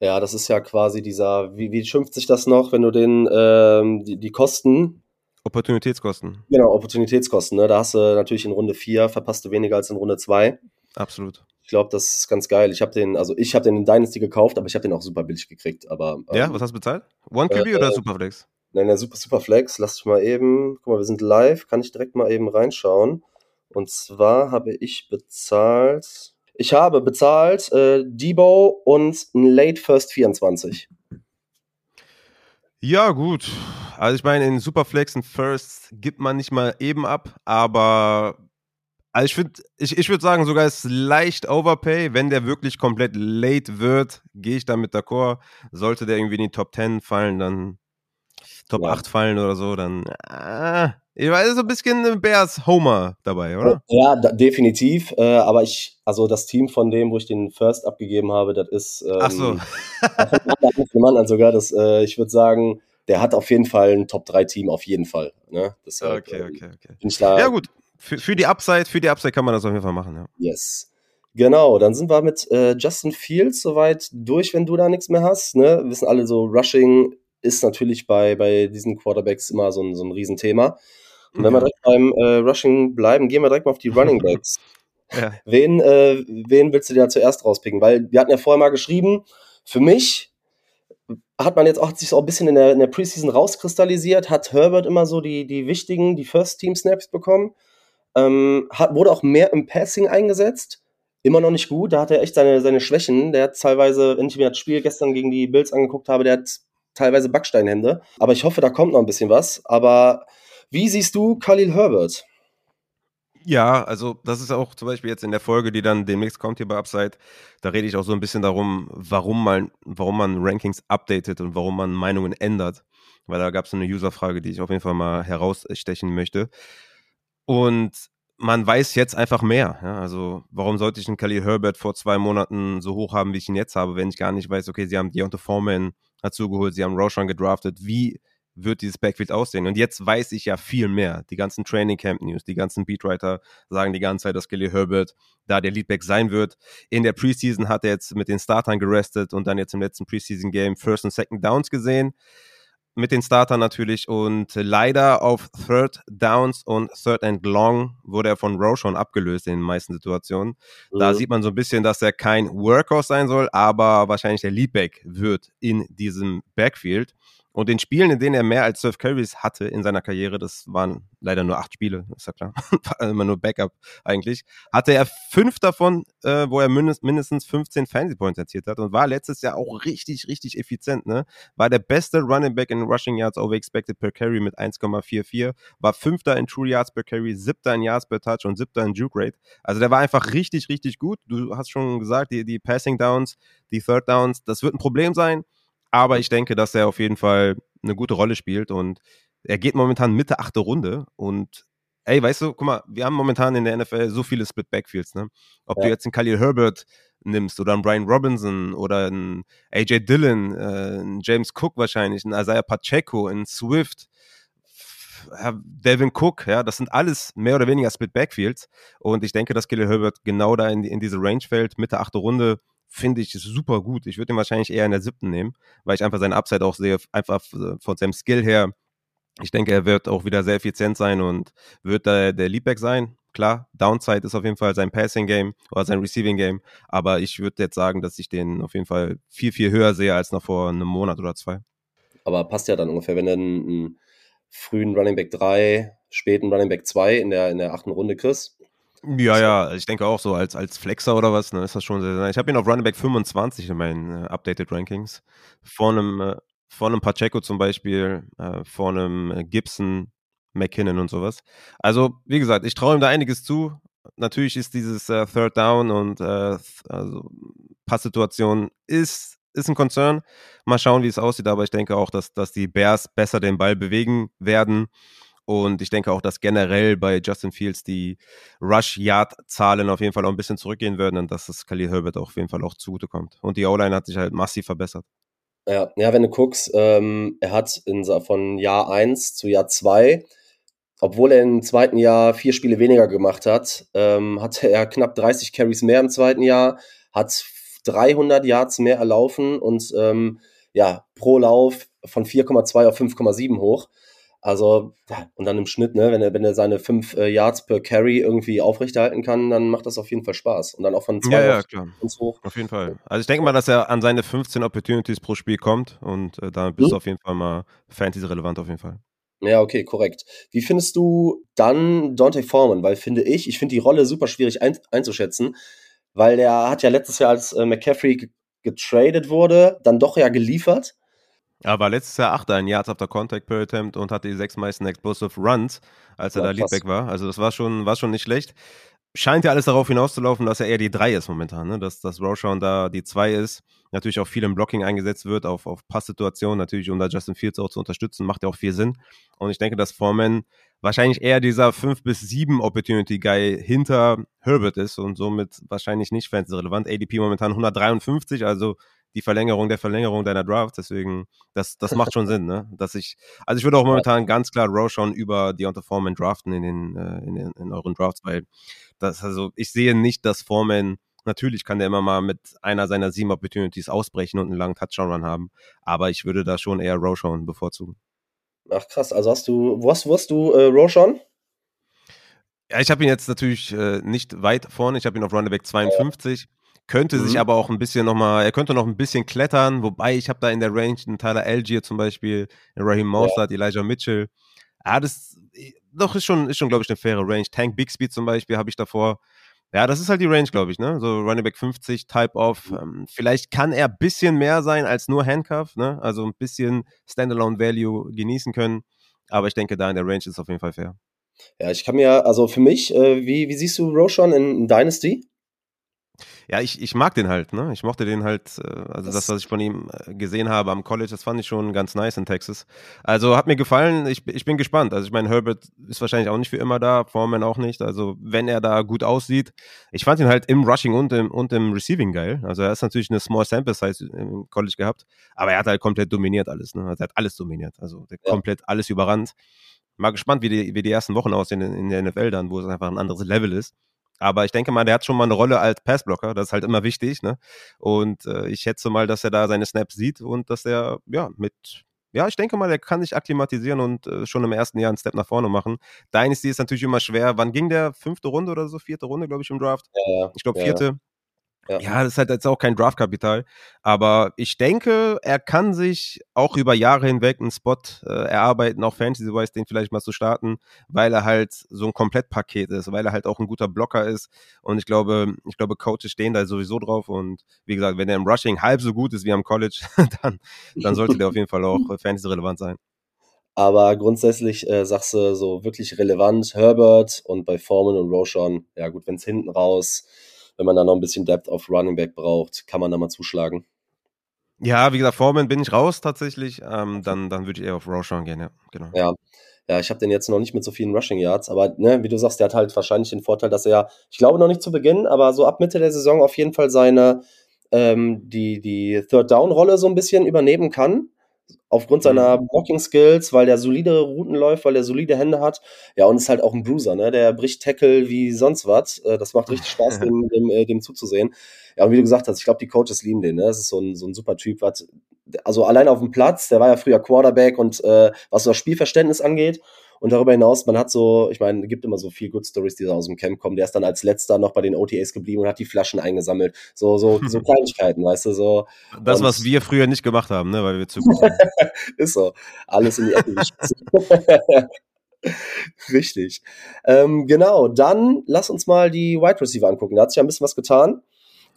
Ja, das ist ja quasi dieser, wie, wie schimpft sich das noch, wenn du den, ähm, die, die Kosten. Opportunitätskosten. Genau, Opportunitätskosten. Ne? Da hast du natürlich in Runde 4, verpasst du weniger als in Runde 2. Absolut. Ich glaube, das ist ganz geil. Ich habe den, also ich habe den in Dynasty gekauft, aber ich habe den auch super billig gekriegt. Aber, ähm, ja, was hast du bezahlt? One QB äh, oder Superflex? Nein, der Super Superflex. Lass dich mal eben, guck mal, wir sind live, kann ich direkt mal eben reinschauen. Und zwar habe ich bezahlt, ich habe bezahlt äh, Debo und ein Late First 24. Ja, gut. Also ich meine, in Superflex und First gibt man nicht mal eben ab, aber also ich finde, ich, ich würde sagen, sogar ist leicht Overpay. Wenn der wirklich komplett late wird, gehe ich damit d'accord. Sollte der irgendwie in die Top 10 fallen, dann Top ja. 8 fallen oder so, dann äh, ich weiß, so ein bisschen Bears Homer dabei, oder? Ja, da, definitiv. Äh, aber ich, also das Team von dem, wo ich den First abgegeben habe, das ist ähm, Ach so. Mann an sogar, das, äh, ich würde sagen, der hat auf jeden Fall ein Top 3 Team, auf jeden Fall. Ne? Deshalb, okay, okay, okay. Bin ich da, ja, gut für, für die Upside, für die Upside kann man das auf jeden Fall machen, ja. Yes. Genau, dann sind wir mit äh, Justin Fields soweit durch, wenn du da nichts mehr hast. Ne? Wir wissen alle so, Rushing ist natürlich bei, bei diesen Quarterbacks immer so ein, so ein Riesenthema. Und wenn wir direkt beim äh, Rushing bleiben, gehen wir direkt mal auf die Running Backs. ja. wen, äh, wen willst du dir da zuerst rauspicken? Weil wir hatten ja vorher mal geschrieben, für mich hat man jetzt auch sich auch ein bisschen in der, in der Preseason rauskristallisiert, hat Herbert immer so die, die wichtigen, die First-Team-Snaps bekommen, ähm, hat, wurde auch mehr im Passing eingesetzt. Immer noch nicht gut, da hat er echt seine, seine Schwächen. Der hat teilweise, wenn ich mir das Spiel gestern gegen die Bills angeguckt habe, der hat teilweise Backsteinhände. Aber ich hoffe, da kommt noch ein bisschen was. Aber wie siehst du Khalil Herbert? Ja, also das ist auch zum Beispiel jetzt in der Folge, die dann demnächst kommt hier bei Upside, da rede ich auch so ein bisschen darum, warum man, warum man Rankings updatet und warum man Meinungen ändert. Weil da gab es eine Userfrage, die ich auf jeden Fall mal herausstechen möchte. Und man weiß jetzt einfach mehr. Ja? Also warum sollte ich einen Khalil Herbert vor zwei Monaten so hoch haben, wie ich ihn jetzt habe, wenn ich gar nicht weiß, okay, sie haben Deontay Foreman dazugeholt, sie haben Roshan gedraftet, wie wird dieses Backfield aussehen. Und jetzt weiß ich ja viel mehr. Die ganzen Training Camp News, die ganzen Beatwriter sagen die ganze Zeit, dass Gilly Herbert da der Leadback sein wird. In der Preseason hat er jetzt mit den Startern gerestet und dann jetzt im letzten Preseason Game First und Second Downs gesehen. Mit den Startern natürlich und leider auf Third Downs und Third and Long wurde er von Roshan abgelöst in den meisten Situationen. Mhm. Da sieht man so ein bisschen, dass er kein Workhorse sein soll, aber wahrscheinlich der Leadback wird in diesem Backfield. Und den Spielen, in denen er mehr als 12 Carries hatte in seiner Karriere, das waren leider nur acht Spiele, ist ja klar, immer nur Backup eigentlich, hatte er fünf davon, äh, wo er mindest, mindestens 15 Fantasy Points erzielt hat und war letztes Jahr auch richtig, richtig effizient. Ne? War der beste Running Back in Rushing Yards over expected per Carry mit 1,44, war fünfter in True Yards per Carry, siebter in Yards per Touch und siebter in Juke Rate. Also der war einfach richtig, richtig gut. Du hast schon gesagt, die, die Passing Downs, die Third Downs, das wird ein Problem sein. Aber ich denke, dass er auf jeden Fall eine gute Rolle spielt und er geht momentan Mitte achte Runde und ey, weißt du, guck mal, wir haben momentan in der NFL so viele Split Backfields, ne? Ob ja. du jetzt einen Khalil Herbert nimmst oder einen Brian Robinson oder einen AJ Dillon, äh, einen James Cook wahrscheinlich, einen Isaiah Pacheco, einen Swift, Devin Cook, ja, das sind alles mehr oder weniger Split Backfields und ich denke, dass Khalil Herbert genau da in, in diese Range fällt, Mitte achte Runde, finde ich super gut. Ich würde ihn wahrscheinlich eher in der siebten nehmen, weil ich einfach seine Upside auch sehe, einfach von seinem Skill her. Ich denke, er wird auch wieder sehr effizient sein und wird da der Leadback sein. Klar, Downside ist auf jeden Fall sein Passing Game oder sein Receiving Game, aber ich würde jetzt sagen, dass ich den auf jeden Fall viel, viel höher sehe als noch vor einem Monat oder zwei. Aber passt ja dann ungefähr, wenn du einen, einen frühen Running Back 3, späten Running Back 2 in der, in der achten Runde kriegst, ja, ja, ich denke auch so als, als Flexer oder was, ne, ist das schon sehr, sehr Ich habe ihn auf Running Back 25 in meinen äh, Updated Rankings. Vor einem, äh, vor einem Pacheco zum Beispiel, äh, vor einem äh, Gibson, McKinnon und sowas. Also, wie gesagt, ich traue ihm da einiges zu. Natürlich ist dieses äh, Third Down und äh, also Passsituation ist, ist ein Konzern. Mal schauen, wie es aussieht, aber ich denke auch, dass, dass die Bears besser den Ball bewegen werden. Und ich denke auch, dass generell bei Justin Fields die Rush-Yard-Zahlen auf jeden Fall auch ein bisschen zurückgehen würden und dass es Khalil Herbert auf jeden Fall auch zugutekommt. Und die O-Line hat sich halt massiv verbessert. Ja, ja wenn du guckst, ähm, er hat in, von Jahr 1 zu Jahr 2, obwohl er im zweiten Jahr vier Spiele weniger gemacht hat, ähm, hatte er knapp 30 Carries mehr im zweiten Jahr, hat 300 Yards mehr erlaufen und ähm, ja, pro Lauf von 4,2 auf 5,7 hoch. Also, und dann im Schnitt, ne, wenn er, wenn er seine fünf äh, Yards per Carry irgendwie aufrechterhalten kann, dann macht das auf jeden Fall Spaß. Und dann auch von zwei ja, ja, klar. hoch. Auf jeden Fall. Also ich denke mal, dass er an seine 15 Opportunities pro Spiel kommt und äh, da bist hm? du auf jeden Fall mal Fantasy-relevant auf jeden Fall. Ja, okay, korrekt. Wie findest du dann Dante Foreman? Weil finde ich, ich finde die Rolle super schwierig ein, einzuschätzen, weil der hat ja letztes Jahr, als äh, McCaffrey getradet wurde, dann doch ja geliefert er war letztes Jahr Achter in Yards after Contact per Attempt und hatte die sechs meisten Explosive Runs, als er ja, da Leadback war. Also das war schon, war schon nicht schlecht. Scheint ja alles darauf hinauszulaufen, dass er eher die drei ist momentan, ne? dass, dass Roshan da die zwei ist. Natürlich auch viel im Blocking eingesetzt wird, auf, auf Passsituationen, natürlich um da Justin Fields auch zu unterstützen, macht ja auch viel Sinn. Und ich denke, dass Foreman wahrscheinlich eher dieser 5 bis 7 Opportunity Guy hinter Herbert ist und somit wahrscheinlich nicht fancy relevant. ADP momentan 153, also die Verlängerung der Verlängerung deiner Draft. Deswegen, das, das macht schon Sinn, ne? Dass ich, also ich würde auch momentan ganz klar Roshan über Deontay Foreman draften in den, äh, in, den, in euren Drafts, weil das, also ich sehe nicht, dass Foreman Natürlich kann der immer mal mit einer seiner sieben Opportunities ausbrechen und einen langen Touchdown-Run haben, aber ich würde da schon eher Roshan bevorzugen. Ach krass, also hast du, wo hast, wo hast du äh, Roshan? Ja, ich habe ihn jetzt natürlich äh, nicht weit vorne. Ich habe ihn auf Running Back 52. Könnte mhm. sich aber auch ein bisschen nochmal, er könnte noch ein bisschen klettern, wobei ich habe da in der Range einen Tyler Algier zum Beispiel, Raheem Mostert, ja. Elijah Mitchell. Ja, das doch ist schon, ist schon glaube ich, eine faire Range. Tank Bixby zum Beispiel habe ich davor. Ja, das ist halt die Range, glaube ich, ne? So Running Back 50, Type of. Mhm. Ähm, vielleicht kann er ein bisschen mehr sein als nur Handcuff, ne? Also ein bisschen Standalone Value genießen können. Aber ich denke, da in der Range ist es auf jeden Fall fair. Ja, ich kann mir, also für mich, äh, wie, wie siehst du Roshan in, in Dynasty? Ja, ich, ich mag den halt, ne? Ich mochte den halt, äh, also das, das, was ich von ihm äh, gesehen habe am College, das fand ich schon ganz nice in Texas. Also hat mir gefallen, ich, ich bin gespannt. Also ich meine, Herbert ist wahrscheinlich auch nicht für immer da, Foreman auch nicht. Also wenn er da gut aussieht, ich fand ihn halt im Rushing und im, und im Receiving geil. Also er ist natürlich eine Small Sample Size im College gehabt, aber er hat halt komplett dominiert alles, ne? Also er hat alles dominiert, also ja. komplett alles überrannt. Mal gespannt, wie die, wie die ersten Wochen aussehen in, in der NFL dann, wo es einfach ein anderes Level ist. Aber ich denke mal, der hat schon mal eine Rolle als Passblocker. Das ist halt immer wichtig. Ne? Und äh, ich schätze mal, dass er da seine Snaps sieht und dass er ja mit ja, ich denke mal, der kann sich akklimatisieren und äh, schon im ersten Jahr einen Step nach vorne machen. Dynasty ist natürlich immer schwer. Wann ging der? Fünfte Runde oder so? Vierte Runde, glaube ich, im Draft? Ja, ich glaube, vierte. Ja. Ja. ja, das ist halt jetzt auch kein Draftkapital. Aber ich denke, er kann sich auch über Jahre hinweg einen Spot äh, erarbeiten, auch Fantasy-wise, den vielleicht mal zu starten, weil er halt so ein Komplettpaket ist, weil er halt auch ein guter Blocker ist. Und ich glaube, ich glaube, Coaches stehen da sowieso drauf. Und wie gesagt, wenn er im Rushing halb so gut ist wie am College, dann, dann sollte der auf jeden Fall auch äh, Fantasy-relevant sein. Aber grundsätzlich äh, sagst du so wirklich relevant, Herbert und bei Foreman und Roshan, ja gut, wenn es hinten raus wenn man da noch ein bisschen Depth auf Running Back braucht, kann man da mal zuschlagen. Ja, wie gesagt, Foreman bin ich raus tatsächlich. Ähm, dann, dann würde ich eher auf Roshan gehen, ja. Genau. Ja. Ja, ich habe den jetzt noch nicht mit so vielen Rushing Yards, aber ne, wie du sagst, der hat halt wahrscheinlich den Vorteil, dass er, ich glaube noch nicht zu Beginn, aber so ab Mitte der Saison auf jeden Fall seine, ähm, die, die Third-Down-Rolle so ein bisschen übernehmen kann aufgrund seiner mhm. Blocking Skills, weil der solide Routen läuft, weil der solide Hände hat. Ja, und ist halt auch ein Bruiser, ne? Der bricht Tackle wie sonst was. Äh, das macht richtig Spaß, dem, dem, äh, dem zuzusehen. Ja, und wie du gesagt hast, ich glaube, die Coaches lieben den, ne? Das ist so ein, so ein super Typ, was, also allein auf dem Platz, der war ja früher Quarterback und äh, was so das Spielverständnis angeht, und darüber hinaus, man hat so, ich meine, es gibt immer so viel Good Stories, die da aus dem Camp kommen. Der ist dann als letzter noch bei den OTAs geblieben und hat die Flaschen eingesammelt. So, so, so Kleinigkeiten, weißt du, so. Das, und was wir früher nicht gemacht haben, ne, weil wir zu gut sind. ist so. Alles in die Ecke Richtig. Ähm, genau, dann lass uns mal die Wide Receiver angucken. Da hat sich ja ein bisschen was getan.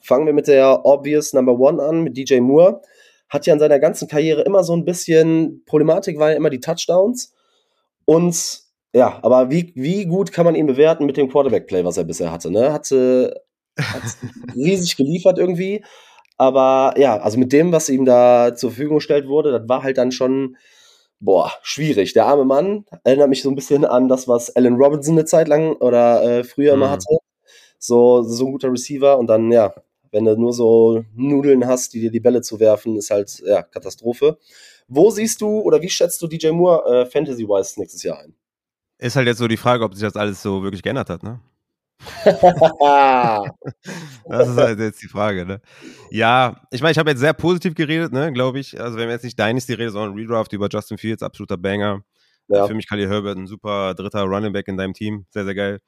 Fangen wir mit der Obvious Number One an, mit DJ Moore. Hat ja in seiner ganzen Karriere immer so ein bisschen Problematik, weil immer die Touchdowns. Und ja, aber wie, wie gut kann man ihn bewerten mit dem Quarterback-Play, was er bisher hatte? Ne? Hatte hat riesig geliefert irgendwie. Aber ja, also mit dem, was ihm da zur Verfügung gestellt wurde, das war halt dann schon, boah, schwierig. Der arme Mann erinnert mich so ein bisschen an das, was Allen Robinson eine Zeit lang oder äh, früher mhm. immer hatte. So, so ein guter Receiver und dann, ja, wenn du nur so Nudeln hast, die dir die Bälle zu werfen, ist halt, ja, Katastrophe. Wo siehst du oder wie schätzt du DJ Moore äh, Fantasy-wise nächstes Jahr ein? Ist halt jetzt so die Frage, ob sich das alles so wirklich geändert hat, ne? das ist halt jetzt die Frage, ne? Ja, ich meine, ich habe jetzt sehr positiv geredet, ne, glaube ich. Also, wenn wir jetzt nicht Dynasty reden, sondern Redraft über Justin Fields, absoluter Banger. Ja. Für mich Khalil Herbert ein super dritter Running Back in deinem Team. Sehr, sehr geil.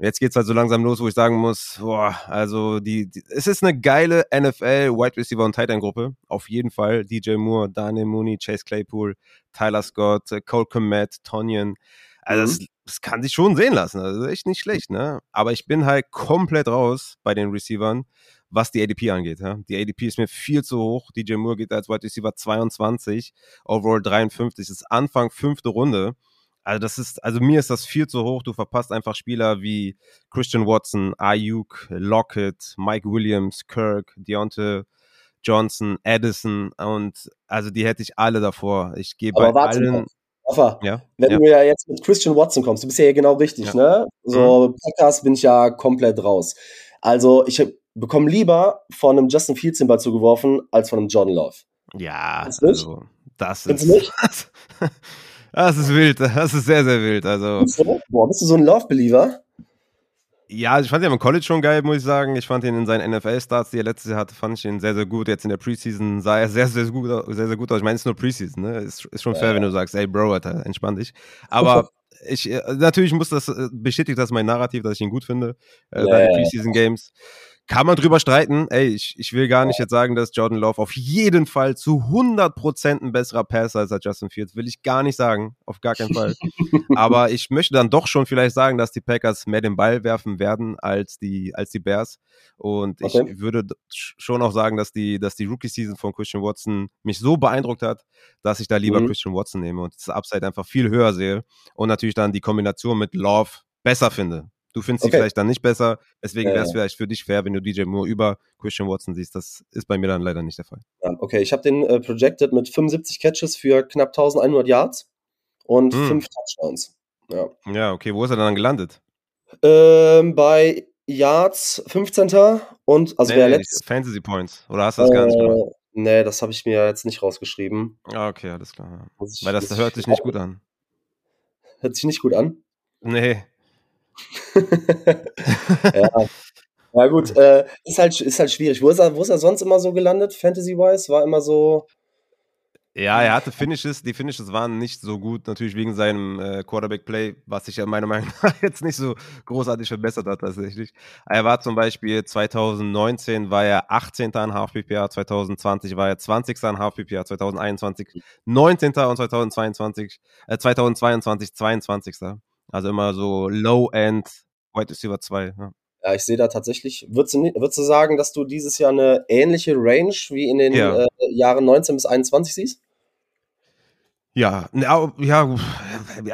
Jetzt geht's halt so langsam los, wo ich sagen muss, boah, also die, die es ist eine geile NFL Wide Receiver und Tight End Gruppe, auf jeden Fall. DJ Moore, Daniel Mooney, Chase Claypool, Tyler Scott, Cole Komet, Tonyan. Also mhm. das, das kann sich schon sehen lassen. Also echt nicht schlecht, ne? Aber ich bin halt komplett raus bei den Receivern, was die ADP angeht. Ja? Die ADP ist mir viel zu hoch. DJ Moore geht als Wide Receiver 22, Overall 53. Das ist Anfang fünfte Runde. Also das ist, also mir ist das viel zu hoch. Du verpasst einfach Spieler wie Christian Watson, Ayuk, Lockett, Mike Williams, Kirk, Deontay Johnson, Addison und also die hätte ich alle davor. Ich gehe bei allen. Offer, ja, wenn ja. du ja jetzt mit Christian Watson kommst, du bist ja hier genau richtig, ja. ne? So, mhm. Podcast bin ich ja komplett raus. Also, ich bekomme lieber von einem Justin Fields den Ball zugeworfen, als von einem John Love. Ja, also, das ist. Das ist wild, das ist sehr, sehr wild. Also. Boah, bist du so ein Love-Believer? Ja, also ich fand ihn im College schon geil, muss ich sagen. Ich fand ihn in seinen NFL-Starts, die er letztes Jahr hatte, fand ich ihn sehr, sehr gut. Jetzt in der Preseason sah er sehr, sehr gut, sehr, sehr gut aus. Ich meine, es ist nur Preseason, ne? Ist, ist schon fair, ja. wenn du sagst, ey, Bro, Alter, entspann dich. Aber ich, äh, natürlich muss das, äh, bestätigt das mein Narrativ, dass ich ihn gut finde, äh, ja, bei den Preseason Games. Kann man drüber streiten. Ey, ich, ich will gar nicht jetzt sagen, dass Jordan Love auf jeden Fall zu 100% ein besserer Passer ist als Justin Fields. Will ich gar nicht sagen. Auf gar keinen Fall. Aber ich möchte dann doch schon vielleicht sagen, dass die Packers mehr den Ball werfen werden als die, als die Bears. Und okay. ich würde schon auch sagen, dass die, dass die Rookie-Season von Christian Watson mich so beeindruckt hat, dass ich da lieber mhm. Christian Watson nehme und das Upside einfach viel höher sehe. Und natürlich dann die Kombination mit Love besser finde. Du findest okay. sie vielleicht dann nicht besser. Deswegen wäre es vielleicht für dich fair, wenn du DJ Moore über Christian Watson siehst. Das ist bei mir dann leider nicht der Fall. Okay, ich habe den äh, projected mit 75 Catches für knapp 1100 Yards und hm. 5 Touchdowns. Ja. ja, okay. Wo ist er dann gelandet? Ähm, bei Yards 15. und also nee, wer letzt Fantasy Points. Oder hast du das äh, gar nicht gemacht? Äh, nee, das habe ich mir jetzt nicht rausgeschrieben. Ah, okay, alles klar. Weil das hört sich nicht gut an. Hört sich nicht gut an? Nee ja. ja, gut, äh, ist, halt, ist halt schwierig. Wo ist, er, wo ist er sonst immer so gelandet, Fantasy-wise? War immer so. Ja, er hatte Finishes. Die Finishes waren nicht so gut, natürlich wegen seinem äh, Quarterback-Play, was sich ja meiner Meinung nach jetzt nicht so großartig verbessert hat tatsächlich. Er war zum Beispiel 2019 war er 18. an Half-PPA, 2020 war er 20. an Half-PPA, 2021 19. und 2022, äh, 2022 22. Also immer so Low-End, White Receiver 2. Ja. Ja, ich sehe da tatsächlich, würdest du, würdest du sagen, dass du dieses Jahr eine ähnliche Range wie in den ja. äh, Jahren 19 bis 21 siehst? Ja, ja, ja,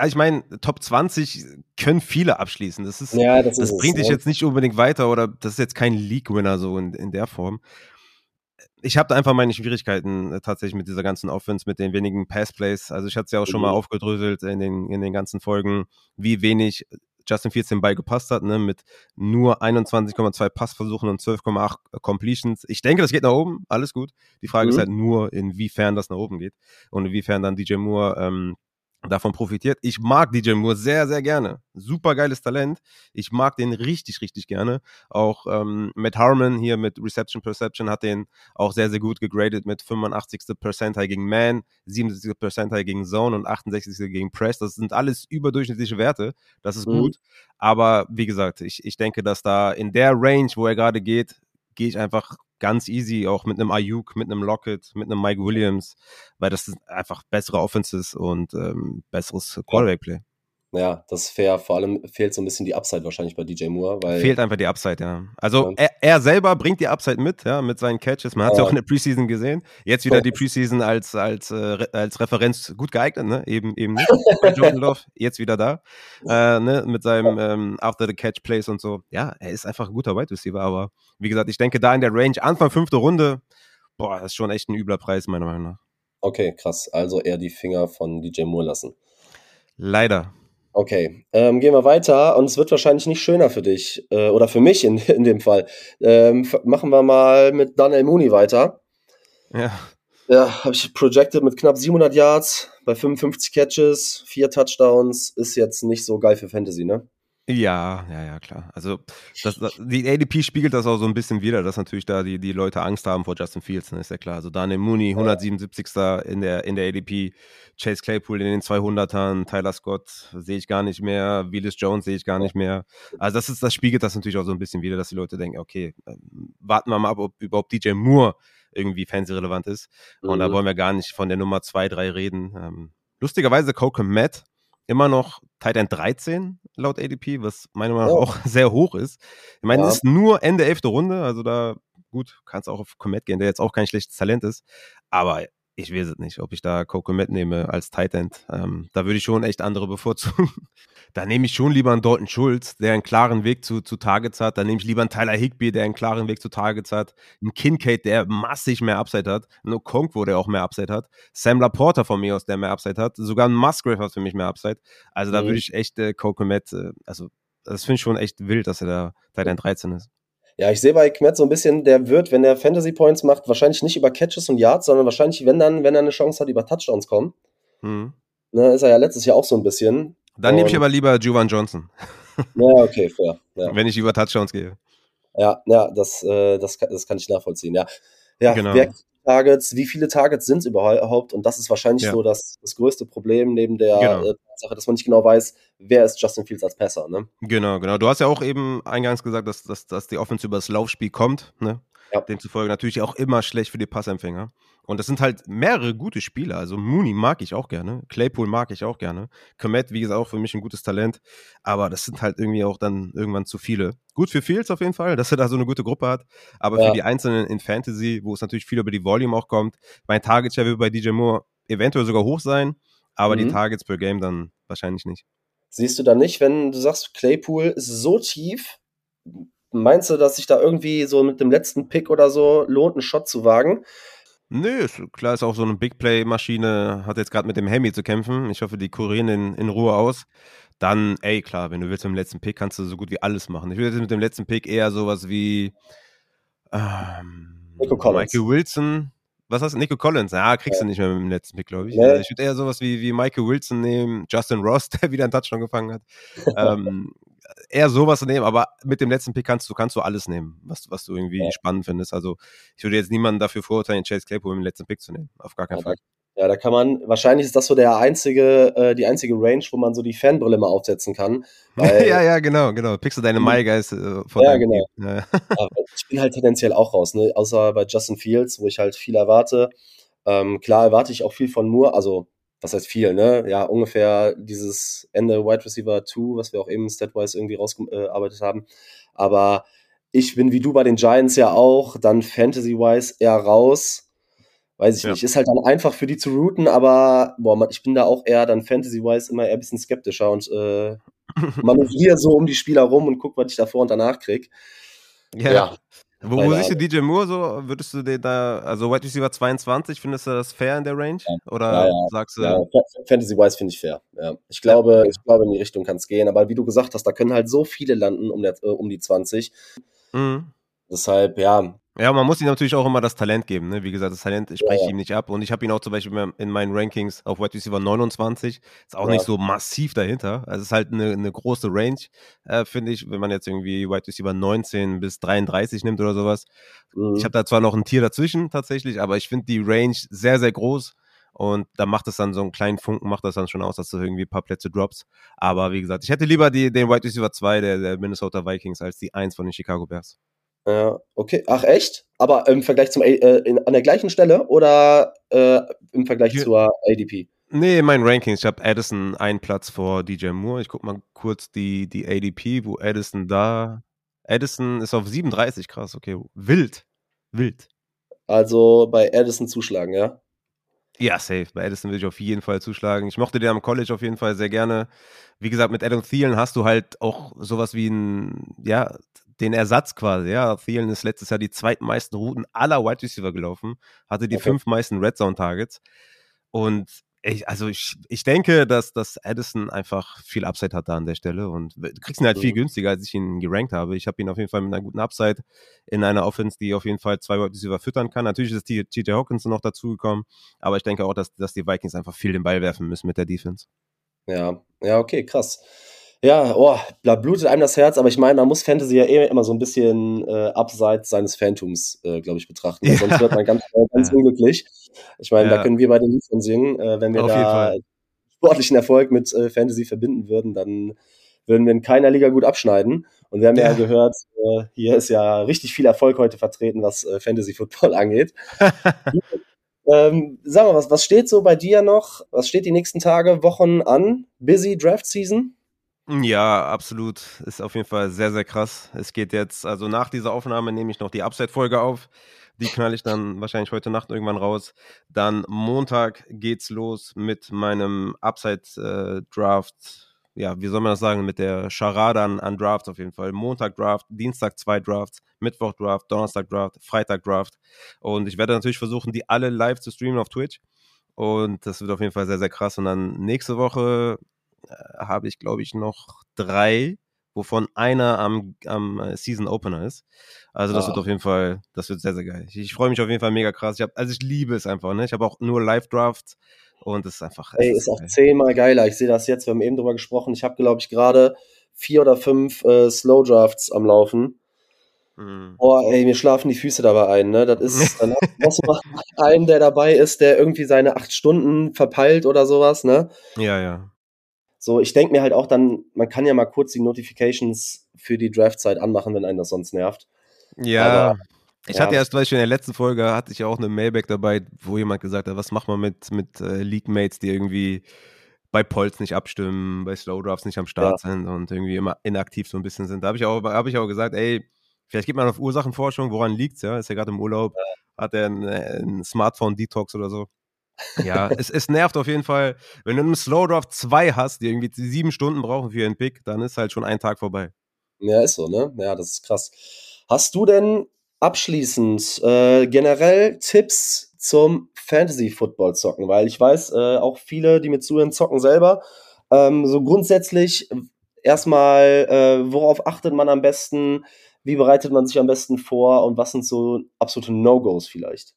ich meine, Top 20 können viele abschließen. Das, ist, ja, das, das ist bringt es, dich ja. jetzt nicht unbedingt weiter oder das ist jetzt kein League-Winner so in, in der Form ich habe da einfach meine Schwierigkeiten äh, tatsächlich mit dieser ganzen Offense, mit den wenigen Passplays. Also ich hatte es ja auch schon mal mhm. aufgedröselt in den, in den ganzen Folgen, wie wenig Justin Fields den Ball gepasst hat, ne, mit nur 21,2 Passversuchen und 12,8 Completions. Ich denke, das geht nach oben, alles gut. Die Frage mhm. ist halt nur, inwiefern das nach oben geht und inwiefern dann DJ Moore ähm, davon profitiert. Ich mag DJ Moore sehr, sehr gerne. Super geiles Talent. Ich mag den richtig, richtig gerne. Auch ähm, Matt Harmon hier mit Reception Perception hat den auch sehr, sehr gut gegradet mit 85. Percentile gegen Man, 77. Percentile gegen Zone und 68. gegen Press. Das sind alles überdurchschnittliche Werte. Das ist mhm. gut. Aber wie gesagt, ich, ich denke, dass da in der Range, wo er gerade geht, gehe ich einfach ganz easy, auch mit einem Ayuk, mit einem Lockett, mit einem Mike Williams, weil das sind einfach bessere Offenses und ähm, besseres Quarterback-Play. Ja, das ist fair. Vor allem fehlt so ein bisschen die Upside wahrscheinlich bei DJ Moore. Weil fehlt einfach die Upside, ja. Also. Er, er, selber bringt die Upside mit, ja, mit seinen Catches. Man hat es ja auch in der Preseason gesehen. Jetzt wieder die Preseason als, als, äh, als Referenz gut geeignet, ne? Eben, eben nicht. Jordan Love, jetzt wieder da. Äh, ne? Mit seinem ähm, After-the-Catch-Plays und so. Ja, er ist einfach ein guter Wide Receiver, aber wie gesagt, ich denke, da in der Range, Anfang fünfte Runde, boah, das ist schon echt ein übler Preis, meiner Meinung nach. Okay, krass. Also eher die Finger von DJ Moore lassen. Leider. Okay, ähm, gehen wir weiter und es wird wahrscheinlich nicht schöner für dich äh, oder für mich in, in dem Fall. Ähm, machen wir mal mit Daniel Mooney weiter. Ja. Ja, habe ich projected mit knapp 700 Yards bei 55 Catches, vier Touchdowns. Ist jetzt nicht so geil für Fantasy, ne? Ja, ja, ja, klar. Also das, das, die ADP spiegelt das auch so ein bisschen wieder, dass natürlich da die, die Leute Angst haben vor Justin Fields, ne, ist ja klar. Also Daniel Mooney, 177. in der, in der ADP, Chase Claypool in den 200ern, Tyler Scott sehe ich gar nicht mehr, Willis Jones sehe ich gar nicht mehr. Also das ist, das spiegelt das natürlich auch so ein bisschen wieder, dass die Leute denken, okay, ähm, warten wir mal ab, ob überhaupt DJ Moore irgendwie fancy-relevant ist. Und mhm. da wollen wir gar nicht von der Nummer 2, 3 reden. Ähm, lustigerweise Coco Matt immer noch Tight End 13 laut ADP, was meiner Meinung nach oh. auch sehr hoch ist. Ich meine, ja. es ist nur Ende 11. Runde, also da, gut, kannst auch auf Comet gehen, der jetzt auch kein schlechtes Talent ist. Aber ich weiß es nicht, ob ich da Coco mitnehme als Tight End. Ähm, da würde ich schon echt andere bevorzugen. da nehme ich schon lieber einen Dalton Schulz, der einen klaren Weg zu, zu Targets hat. Da nehme ich lieber einen Tyler Higby, der einen klaren Weg zu Targets hat. Einen Kincaid, der massig mehr Upside hat. Einen Okonkwo, der auch mehr Upside hat. Sam Laporta von mir aus, der mehr Upside hat. Sogar ein Musgrave hat für mich mehr Upside. Also da mhm. würde ich echt äh, Coco Matt, äh, also das finde ich schon echt wild, dass er da Tight End 13 ist. Ja, ich sehe bei Kmet so ein bisschen, der wird, wenn er Fantasy Points macht, wahrscheinlich nicht über Catches und Yards, sondern wahrscheinlich, wenn dann, wenn er eine Chance hat, über Touchdowns kommen. Mhm. Ne, ist er ja letztes Jahr auch so ein bisschen. Dann nehme ich aber lieber Juwan Johnson. Ja, okay, fair. Ja. Wenn ich über Touchdowns gehe. Ja, ja, das, äh, das, kann, das kann ich nachvollziehen, ja. Ja, Genau. wer Targets, wie viele Targets sind es überhaupt? Und das ist wahrscheinlich Ja. so das, das größte Problem neben der Genau. äh, Tatsache, dass man nicht genau weiß, wer ist Justin Fields als Passer, ne? Genau, genau. Du hast ja auch eben eingangs gesagt, dass, dass, dass die Offense über das Laufspiel kommt. Ne? Ja. Demzufolge natürlich auch immer schlecht für die Passempfänger. Und das sind halt mehrere gute Spieler. Also Mooney mag ich auch gerne. Claypool mag ich auch gerne. Komet, wie gesagt, auch für mich ein gutes Talent. Aber das sind halt irgendwie auch dann irgendwann zu viele. Gut für Fields auf jeden Fall, dass er da so eine gute Gruppe hat. Aber Ja. für die Einzelnen in Fantasy, wo es natürlich viel über die Volume auch kommt, mein Target Share wird bei DJ Moore eventuell sogar hoch sein. Aber die Mhm. Targets per Game dann wahrscheinlich nicht. Siehst du da nicht, wenn du sagst, Claypool ist so tief, meinst du, dass sich da irgendwie so mit dem letzten Pick oder so lohnt, einen Shot zu wagen? Nö, klar ist auch so eine Big Play-Maschine, hat jetzt gerade mit dem Hemi zu kämpfen. Ich hoffe, die kurieren in, in Ruhe aus. Dann, ey, klar, wenn du willst mit dem letzten Pick, kannst du so gut wie alles machen. Ich würde jetzt mit dem letzten Pick eher sowas wie ähm, Nico Collins. Michael Wilson. Was hast du? Nico Collins? Ja, kriegst du nicht mehr mit dem letzten Pick, glaube ich. Nee. Also ich würde eher sowas wie, wie Michael Wilson nehmen, Justin Ross, der wieder einen Touchdown gefangen hat. ähm, eher sowas nehmen, aber mit dem letzten Pick kannst du, kannst du alles nehmen, was, was du irgendwie Ja. spannend findest. Also ich würde jetzt niemanden dafür verurteilen, Chase Claypool dem letzten Pick zu nehmen. Auf gar keinen Ja, Fall. Ja, da kann man, wahrscheinlich ist das so der einzige, äh, die einzige Range, wo man so die Fanbrille mal aufsetzen kann. Ja, ja, genau, genau. Pickst du deine Mhm. My Guys äh, von Ja, genau. Ja. Ich bin halt tendenziell auch raus, ne? Außer bei Justin Fields, wo ich halt viel erwarte. Ähm, klar erwarte ich auch viel von Moore, also was heißt viel, ne? Ja, ungefähr dieses Ende Wide Receiver 2, was wir auch eben statwise irgendwie rausgearbeitet haben. Aber ich bin wie du bei den Giants ja auch, dann Fantasy-wise eher raus. Weiß ich Ja. nicht. Ist halt dann einfach für die zu routen, aber boah, ich bin da auch eher dann Fantasy-wise immer eher ein bisschen skeptischer und äh, manövriere so um die Spieler rum und guck, was ich davor und danach krieg. ja. Wo, wo siehst du DJ Moore so? Würdest du den da, also Wide Receiver 22, findest du das fair in der Range? Oder Ja, ja. sagst du, Ja, Fantasy-wise finde ich fair. Ich glaube, ich glaube, in die Richtung kann es gehen. Aber wie du gesagt hast, da können halt so viele landen um, der, äh, um die 20. mhm. Deshalb, ja, Ja, man muss ihm natürlich auch immer das Talent geben. Ne? Wie gesagt, das Talent spreche ich ihm nicht ab. Und ich habe ihn auch zum Beispiel in meinen Rankings auf Wide Receiver 29. Ist auch Ja. nicht so massiv dahinter. Also es ist halt eine, eine große Range, äh, finde ich, wenn man jetzt irgendwie Wide Receiver 19 bis 33 nimmt oder sowas. mhm. Ich habe da zwar noch ein Tier dazwischen tatsächlich, aber ich finde die Range sehr, sehr groß. Und da macht es dann so einen kleinen Funken, macht das dann schon aus, dass du irgendwie ein paar Plätze droppst. Aber wie gesagt, ich hätte lieber die, den Wide Receiver 2 der, der Minnesota Vikings als die 1 von den Chicago Bears. Ja, okay. Ach, echt? Aber im Vergleich zum, äh, in, an der gleichen Stelle oder äh, im Vergleich Hier- zur ADP? Nee, in meinen Rankings. Ich habe Addison einen Platz vor DJ Moore. Ich guck mal kurz die, die ADP, wo Addison da. Addison ist auf 37, krass, okay. Wild. Wild. Also bei Addison zuschlagen, ja? Ja, safe. Bei Addison will ich auf jeden Fall zuschlagen. Ich mochte den am College auf jeden Fall sehr gerne. Wie gesagt, mit Adam Thielen hast du halt auch sowas wie ein, ja, den Ersatz quasi. Ja, Thielen ist letztes Jahr die zweitmeisten Routen aller Wide Receiver gelaufen, hatte die Okay. fünf meisten Red Zone Targets. Und ich, also ich, ich denke, dass, dass Addison einfach viel Upside hat da an der Stelle und du kriegst ihn halt viel Mhm. günstiger, als ich ihn gerankt habe. Ich habe ihn auf jeden Fall mit einer guten Upside in einer Offense, die auf jeden Fall zwei Wide Receiver füttern kann. Natürlich ist TJ Hawkins noch dazugekommen, aber ich denke auch, dass, dass die Vikings einfach viel den Ball werfen müssen mit der Defense. Ja, ja, okay, krass. Ja, oh, da blutet einem das Herz, aber ich meine, man muss Fantasy ja eh immer so ein bisschen äh, abseits seines Phantums, äh, glaube ich, betrachten. Ja. Sonst wird man ganz, äh, ganz Ja. unglücklich. Ich meine, Ja. da können wir bei den Lied von singen. Äh, wenn wir Auf jeden da Fall. sportlichen Erfolg mit äh, Fantasy verbinden würden, dann würden wir in keiner Liga gut abschneiden. Und wir haben ja, gehört, äh, hier ist ja richtig viel Erfolg heute vertreten, was Fantasy Football angeht. Ähm, sag mal, was, was steht so bei dir noch? Was steht die nächsten Tage, Wochen an? Busy Draft Season? Ja, absolut. Ist auf jeden Fall sehr, sehr krass. Es geht jetzt, also nach dieser Aufnahme nehme ich noch die Upside-Folge auf. Die knall ich dann wahrscheinlich heute Nacht irgendwann raus. Dann Montag geht's los mit meinem Upside-Draft. ja, wie soll man das sagen? Mit der Charade an, an Drafts auf jeden Fall. Montag Draft, Dienstag zwei Drafts, Mittwoch Draft, Donnerstag Draft, Freitag Draft. Und ich werde natürlich versuchen, die alle live zu streamen auf Twitch. Und das wird auf jeden Fall sehr, sehr krass. Und dann nächste Woche äh, habe ich, glaube ich, noch drei, wovon einer am, am äh, Season Opener ist. Also das Ah. wird auf jeden Fall, das wird sehr, sehr geil. Ich, ich freue mich auf jeden Fall mega krass. Ich hab, also ich liebe es einfach, ne? Ich habe auch nur Live-Drafts und es ist einfach. Ey, ist auch geil. zehnmal geiler. Ich sehe das jetzt, wir haben eben drüber gesprochen. Ich habe, glaube ich, gerade vier oder fünf äh, Slow Drafts am Laufen. Mhm. Boah, ey, mir schlafen die Füße dabei ein, ne? Das ist, dann hast du einen, der dabei ist, der irgendwie seine acht Stunden verpeilt oder sowas, ne? Ja, ja. So, ich denke mir halt auch dann, man kann ja mal kurz die Notifications für die Draftzeit anmachen, wenn einen das sonst nervt. Ja. Aber, ich ja. hatte erst, weißt du, in der letzten Folge hatte ich auch eine Mailback dabei, wo jemand gesagt hat, was macht man mit, mit äh, League-Mates, die irgendwie bei Polls nicht abstimmen, bei Slow Drafts nicht am Start ja. sind und irgendwie immer inaktiv so ein bisschen sind. Da habe ich, auch, hab ich auch gesagt, ey, vielleicht geht man auf Ursachenforschung, woran liegt es, ja? Ist ja gerade im Urlaub, ja. hat er ein, ein Smartphone-Detox oder so. Ja, es, es nervt auf jeden Fall. Wenn du einen Slow Draft 2 hast, die irgendwie sieben Stunden brauchen für ihren Pick, dann ist halt schon ein Tag vorbei. Ja, ist so, ne? Ja, das ist krass. Hast du denn abschließend äh, generell Tipps zum Fantasy Football zocken? Weil ich weiß, äh, auch viele, die mit zuhören, zocken selber. Ähm, so grundsätzlich erstmal, äh, worauf achtet man am besten? Wie bereitet man sich am besten vor? Und was sind so absolute No-Gos vielleicht?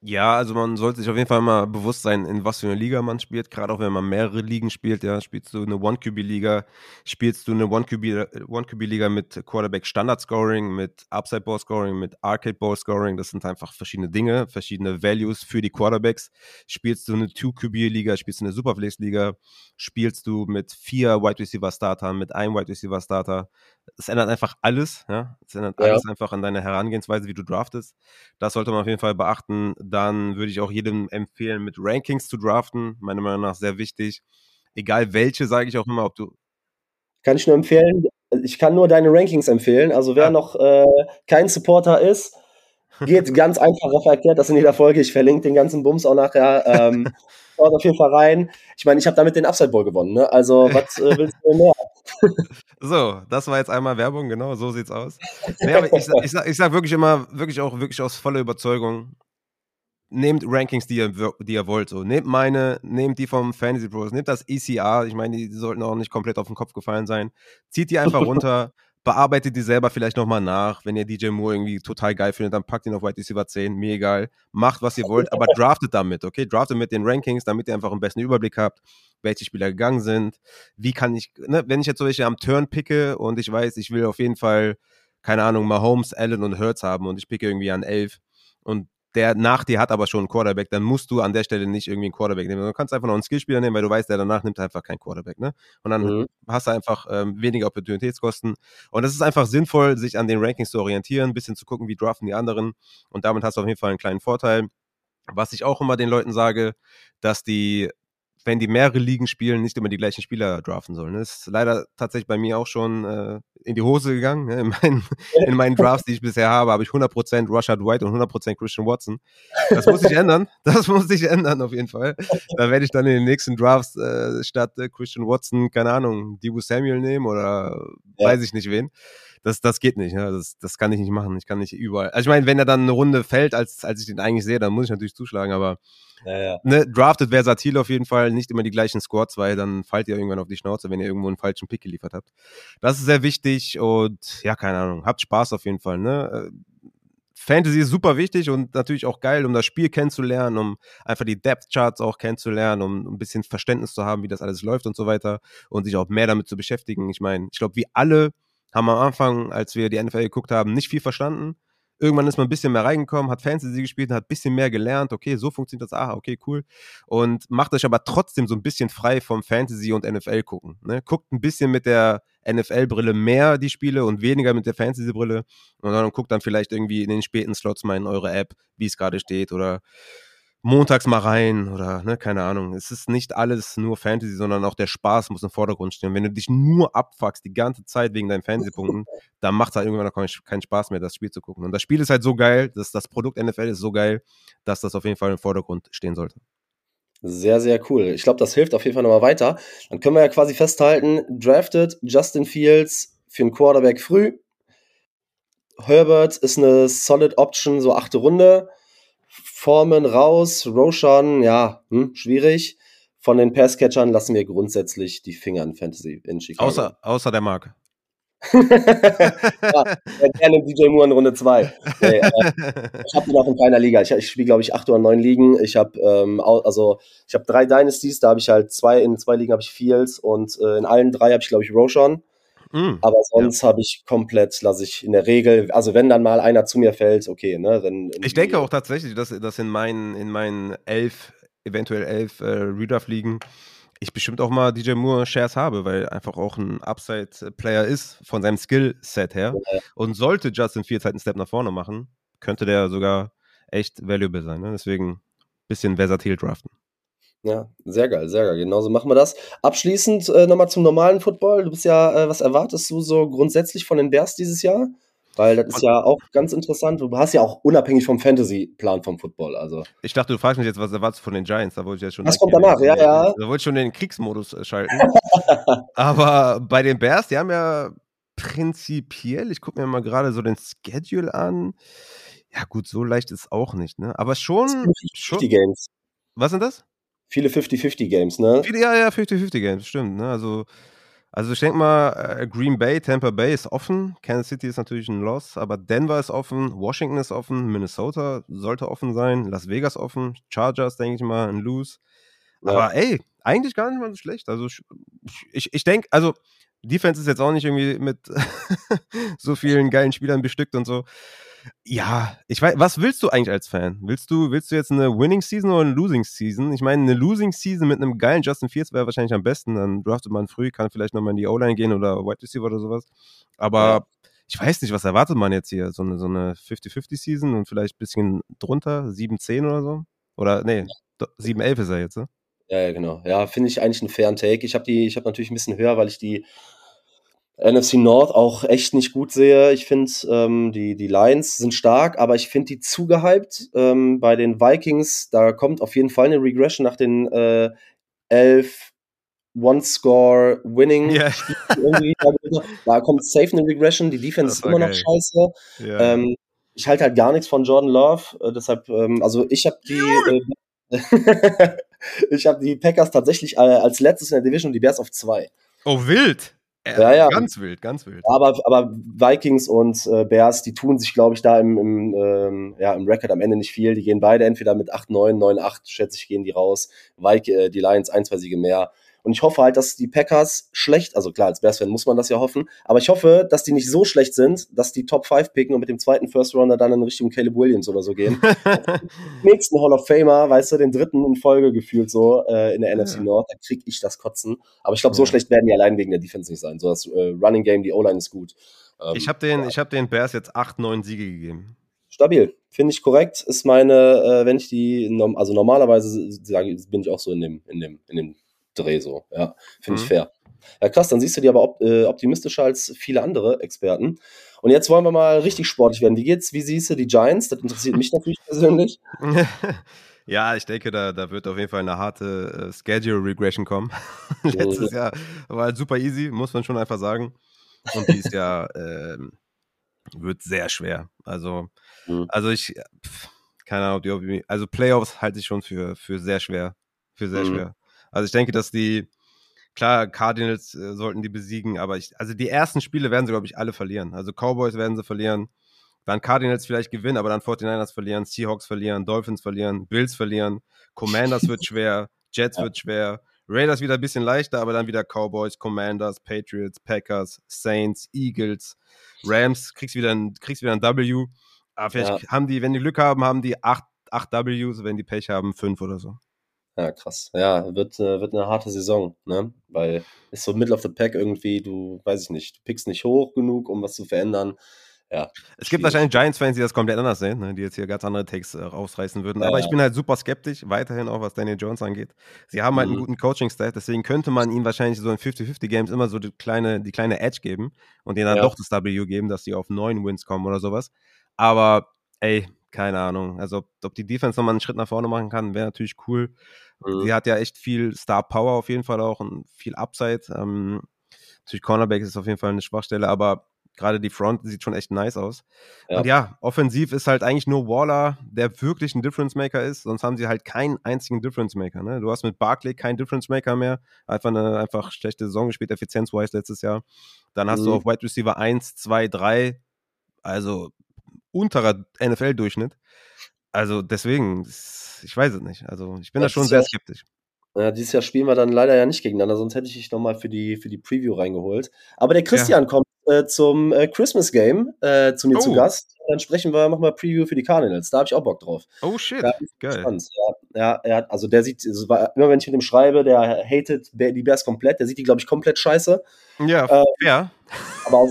Ja, also man sollte sich auf jeden Fall mal bewusst sein, in was für eine Liga man spielt. Gerade auch wenn man mehrere Ligen spielt, ja, spielst du eine One-QB-Liga, spielst du eine One-QB-Liga mit Quarterback Standard Scoring, mit Upside Ball Scoring, mit Arcade Ball Scoring. Das sind einfach verschiedene Dinge, verschiedene Values für die Quarterbacks. Spielst du eine Two-QB-Liga, spielst du eine Superflex-Liga, spielst du mit vier Wide Receiver Startern, mit einem Wide Receiver Starter. Es ändert einfach alles, ja. Es ändert ja. alles einfach an deiner Herangehensweise, wie du draftest. Das sollte man auf jeden Fall beachten dann würde ich auch jedem empfehlen, mit Rankings zu draften. Meiner Meinung nach sehr wichtig. Egal welche, sage ich auch immer, ob du. Kann ich nur empfehlen. Ich kann nur deine Rankings empfehlen. Also wer ja. noch äh, kein Supporter ist, geht ganz einfach auf erklärt das in jeder Folge. Ich verlinke den ganzen Bums auch nachher. Ähm, schaut auf jeden Fall rein. Ich meine, ich habe damit den Upside Bowl gewonnen. Ne? Also was äh, willst du mehr? So, das war jetzt einmal Werbung, genau, so sieht's aus. Nee, ich, ich, ich sag wirklich immer, wirklich auch wirklich aus voller Überzeugung, nehmt Rankings, die ihr, die ihr wollt. So. Nehmt meine, nehmt die vom Fantasy Bros, nehmt das ECR. Ich meine, die sollten auch nicht komplett auf den Kopf gefallen sein. Zieht die einfach runter, bearbeitet die selber vielleicht nochmal nach. Wenn ihr DJ Moore irgendwie total geil findet, dann packt ihn auf White Receiver 10, mir egal. Macht, was ihr wollt, aber draftet damit, okay? Draftet mit den Rankings, damit ihr einfach einen besten Überblick habt, welche Spieler gegangen sind. Wie kann ich, ne, wenn ich jetzt so welche am Turn picke und ich weiß, ich will auf jeden Fall, keine Ahnung, Mahomes, Allen und Hurts haben und ich picke irgendwie an 11 und der nach dir hat aber schon einen Quarterback, dann musst du an der Stelle nicht irgendwie einen Quarterback nehmen. Du kannst einfach noch einen Skillspieler nehmen, weil du weißt, der danach nimmt einfach keinen Quarterback. Ne? Und dann mhm. hast du einfach ähm, weniger Opportunitätskosten. Und es ist einfach sinnvoll, sich an den Rankings zu orientieren, ein bisschen zu gucken, wie draften die anderen. Und damit hast du auf jeden Fall einen kleinen Vorteil. Was ich auch immer den Leuten sage, dass die wenn die mehrere Ligen spielen, nicht immer die gleichen Spieler draften sollen. Das ist leider tatsächlich bei mir auch schon äh, in die Hose gegangen. Ne? In, meinen, in, meinen, Drafts, die ich bisher habe, habe ich 100% Rashad White und 100% Christian Watson. Das muss sich ändern. Das muss sich ändern auf jeden Fall. Da werde ich dann in den nächsten Drafts äh, statt äh, Christian Watson, keine Ahnung, Dibu Samuel nehmen oder ja. weiß ich nicht wen das, das geht nicht. Ne? Das, das kann ich nicht machen. Ich kann nicht überall. Also ich meine, wenn er dann eine Runde fällt, als, als ich den eigentlich sehe, dann muss ich natürlich zuschlagen, aber ja, ja. Ne, draftet versatil auf jeden Fall, nicht immer die gleichen Squads, weil dann fallt ihr irgendwann auf die Schnauze, wenn ihr irgendwo einen falschen Pick geliefert habt. Das ist sehr wichtig und ja, keine Ahnung, habt Spaß auf jeden Fall. Ne? Fantasy ist super wichtig und natürlich auch geil, um das Spiel kennenzulernen, um einfach die Depth Charts auch kennenzulernen, um ein bisschen Verständnis zu haben, wie das alles läuft und so weiter und sich auch mehr damit zu beschäftigen. Ich meine, ich glaube, wir alle haben am Anfang, als wir die NFL geguckt haben, nicht viel verstanden. Irgendwann ist man ein bisschen mehr reingekommen, hat Fantasy gespielt, hat ein bisschen mehr gelernt. Okay, so funktioniert das. Ah, okay, cool. Und macht euch aber trotzdem so ein bisschen frei vom Fantasy und NFL gucken. Ne? Guckt ein bisschen mit der NFL-Brille mehr die Spiele und weniger mit der Fantasy-Brille. Und dann guckt dann vielleicht irgendwie in den späten Slots mal in eure App, wie es gerade steht oder montags mal rein oder ne, keine Ahnung. Es ist nicht alles nur Fantasy, sondern auch der Spaß muss im Vordergrund stehen. wenn du dich nur abfuckst die ganze Zeit wegen deinen Fantasy-Punkten, dann macht es halt irgendwann noch keinen Spaß mehr, das Spiel zu gucken. Und das Spiel ist halt so geil, dass das Produkt NFL ist so geil, dass das auf jeden Fall im Vordergrund stehen sollte. Sehr, sehr cool. Ich glaube, das hilft auf jeden Fall nochmal weiter. Dann können wir ja quasi festhalten, drafted Justin Fields für einen Quarterback früh. Herbert ist eine solid Option, so achte Runde. Formen raus, Roshan, ja, hm, schwierig. Von den Passcatchern lassen wir grundsätzlich die Finger in Fantasy in Chicago. Außer, außer der Mark. ja, gerne DJ Moore in Runde 2. Nee, äh, ich habe ihn auch in keiner Liga. Ich, ich spiele, glaube ich, acht oder neun Ligen. Ich habe ähm, also ich drei Dynasties, da habe ich halt zwei, in zwei Ligen habe ich Fields und äh, in allen drei habe ich, glaube ich, Roshan. Mm, aber sonst ja. habe ich komplett, lasse ich in der Regel, also wenn dann mal einer zu mir fällt, okay, ne? Wenn ich denke auch tatsächlich, dass, dass in meinen, in meinen elf, eventuell elf äh, Redraft-Ligen ich bestimmt auch mal DJ Moore Shares habe, weil einfach auch ein Upside-Player ist von seinem Skill-Set her. Ja. Und sollte Justin Fields halt einen Step nach vorne machen, könnte der sogar echt valuable sein. Ne? Deswegen ein bisschen versatil draften. Ja, sehr geil, sehr geil. Genauso machen wir das. Abschließend äh, nochmal zum normalen Football. Du bist ja, äh, was erwartest du so grundsätzlich von den Bears dieses Jahr? Weil das ist ja auch ganz interessant. Du hast ja auch unabhängig vom Fantasy-Plan vom Football. Also. Ich dachte, du fragst mich jetzt, was erwartest du von den Giants? Da wollte ich jetzt schon. Das kommt danach, ja, ja. Da wollte ich schon den Kriegsmodus äh, schalten. Aber bei den Bears, die haben ja prinzipiell, ich gucke mir mal gerade so den Schedule an. Ja, gut, so leicht ist es auch nicht, ne? Aber schon. 50 schon Games. Was sind das? Viele 50-50 Games, ne? Viele, ja, ja, 50-50 Games, stimmt. Ne? Also, also ich denke mal, äh, Green Bay, Tampa Bay ist offen. Kansas City ist natürlich ein Loss, aber Denver ist offen, Washington ist offen, Minnesota sollte offen sein, Las Vegas offen, Chargers, denke ich mal, ein Lose. Ja. Aber ey, eigentlich gar nicht mal so schlecht. Also ich, ich, ich denke, also Defense ist jetzt auch nicht irgendwie mit so vielen geilen Spielern bestückt und so. Ja, ich weiß, was willst du eigentlich als Fan? Willst du, willst du jetzt eine Winning Season oder eine Losing Season? Ich meine, eine Losing Season mit einem geilen Justin Fields wäre wahrscheinlich am besten. Dann draftet man früh, kann vielleicht nochmal in die O-Line gehen oder Wide Receiver oder sowas. Aber ich weiß nicht, was erwartet man jetzt hier? So eine, so eine 50-50 Season und vielleicht ein bisschen drunter, 7-10 oder so? Oder, nee, 7-11 ist er jetzt, ne? Ja, ja, genau. Ja, finde ich eigentlich einen fairen Take. Ich habe die, ich habe natürlich ein bisschen höher, weil ich die NFC North auch echt nicht gut sehe. Ich finde, ähm, die, die Lions sind stark, aber ich finde die zu gehypt. Ähm, bei den Vikings, da kommt auf jeden Fall eine Regression nach den äh, elf One-Score Winning. Yeah. da kommt safe eine Regression. Die Defense ist immer geil. noch scheiße. Yeah. Ähm, ich halte halt gar nichts von Jordan Love. Äh, deshalb, ähm, also ich habe die. Äh, ich habe die Packers tatsächlich äh, als letztes in der Division und die Bears auf zwei. Oh, wild! Ja, ja. Ganz wild, ganz wild. Aber, aber Vikings und äh, Bears, die tun sich, glaube ich, da im, im, ähm, ja, im Record am Ende nicht viel. Die gehen beide entweder mit 8-9, 9-8, schätze ich, gehen die raus. Vik äh, die Lions ein, zwei Siege mehr. Und ich hoffe halt, dass die Packers schlecht, also klar, als Bears-Fan muss man das ja hoffen, aber ich hoffe, dass die nicht so schlecht sind, dass die Top 5 picken und mit dem zweiten First Rounder dann in Richtung Caleb Williams oder so gehen. nächsten Hall of Famer, weißt du, den dritten in Folge gefühlt so äh, in der ja. NFC North, da krieg ich das Kotzen. Aber ich glaube, so ja. schlecht werden die allein wegen der Defense nicht sein. So das äh, Running Game, die O-Line ist gut. Ähm, ich habe den, ja. hab den Bears jetzt 8, 9 Siege gegeben stabil. Finde ich korrekt. Ist meine, äh, wenn ich die, also normalerweise sage, bin ich auch so in dem, in dem, in dem Dreh so. Ja, finde mhm. ich fair. Ja, krass, dann siehst du die aber op äh, optimistischer als viele andere Experten. Und jetzt wollen wir mal richtig sportlich werden. Wie geht's? Wie siehst du die Giants? Das interessiert mich natürlich persönlich. Ja, ich denke, da, da wird auf jeden Fall eine harte äh, Schedule Regression kommen. Letztes Jahr war halt super easy, muss man schon einfach sagen. Und dieses Jahr äh, wird sehr schwer. Also, mhm. also ich, pff, keine Ahnung, also Playoffs halte ich schon für, für sehr schwer. Für sehr mhm. schwer. Also ich denke, dass die, klar, Cardinals äh, sollten die besiegen, aber ich, also die ersten Spiele werden sie, glaube ich, alle verlieren. Also Cowboys werden sie verlieren, dann Cardinals vielleicht gewinnen, aber dann 49ers verlieren, Seahawks verlieren, Dolphins verlieren, Bills verlieren, Commanders wird schwer, Jets ja. wird schwer, Raiders wieder ein bisschen leichter, aber dann wieder Cowboys, Commanders, Patriots, Packers, Saints, Eagles, Rams, kriegst wieder ein, kriegst wieder ein W. Aber vielleicht ja. haben die, wenn die Glück haben, haben die 8, 8 Ws, wenn die Pech haben, 5 oder so. Ja, krass. Ja, wird, äh, wird eine harte Saison, ne? Weil ist so Middle of the Pack irgendwie, du, weiß ich nicht, du pickst nicht hoch genug, um was zu verändern. Ja. Es gibt wahrscheinlich Giants-Fans, die das komplett anders sehen, ne? die jetzt hier ganz andere Takes äh, rausreißen würden. Ja, Aber ich bin halt super skeptisch, weiterhin auch was Daniel Jones angeht. Sie haben halt mhm. einen guten Coaching-Stat, deswegen könnte man ihnen wahrscheinlich so in 50-50-Games immer so die kleine, die kleine Edge geben und denen dann ja. doch das W geben, dass sie auf neun Wins kommen oder sowas. Aber ey, keine Ahnung. Also, ob die Defense nochmal einen Schritt nach vorne machen kann, wäre natürlich cool. Mhm. Sie hat ja echt viel Star Power auf jeden Fall auch und viel Upside. Ähm, natürlich Cornerback ist auf jeden Fall eine Schwachstelle, aber gerade die Front sieht schon echt nice aus. Ja. Und ja, offensiv ist halt eigentlich nur Waller, der wirklich ein Difference Maker ist, sonst haben sie halt keinen einzigen Difference Maker. Ne? Du hast mit Barkley keinen Difference Maker mehr, einfach eine einfach schlechte Saison gespielt, effizienzwise letztes Jahr. Dann hast mhm. du auf Wide Receiver 1, 2, 3, also unterer NFL-Durchschnitt. Also deswegen, ich weiß es nicht. Also ich bin da schon sehr skeptisch. Ja, dieses Jahr spielen wir dann leider ja nicht gegeneinander, sonst hätte ich dich nochmal für die, für die Preview reingeholt. Aber der Christian ja. kommt äh, zum äh, Christmas Game äh, zu mir oh. zu Gast. Dann sprechen wir nochmal Preview für die Cardinals. Da habe ich auch Bock drauf. Oh shit, ja, geil. Ja, ja, also der sieht, immer wenn ich mit ihm schreibe, der hatet die Bears komplett. Der sieht die, glaube ich, komplett scheiße. Ja, ähm, ja. Aber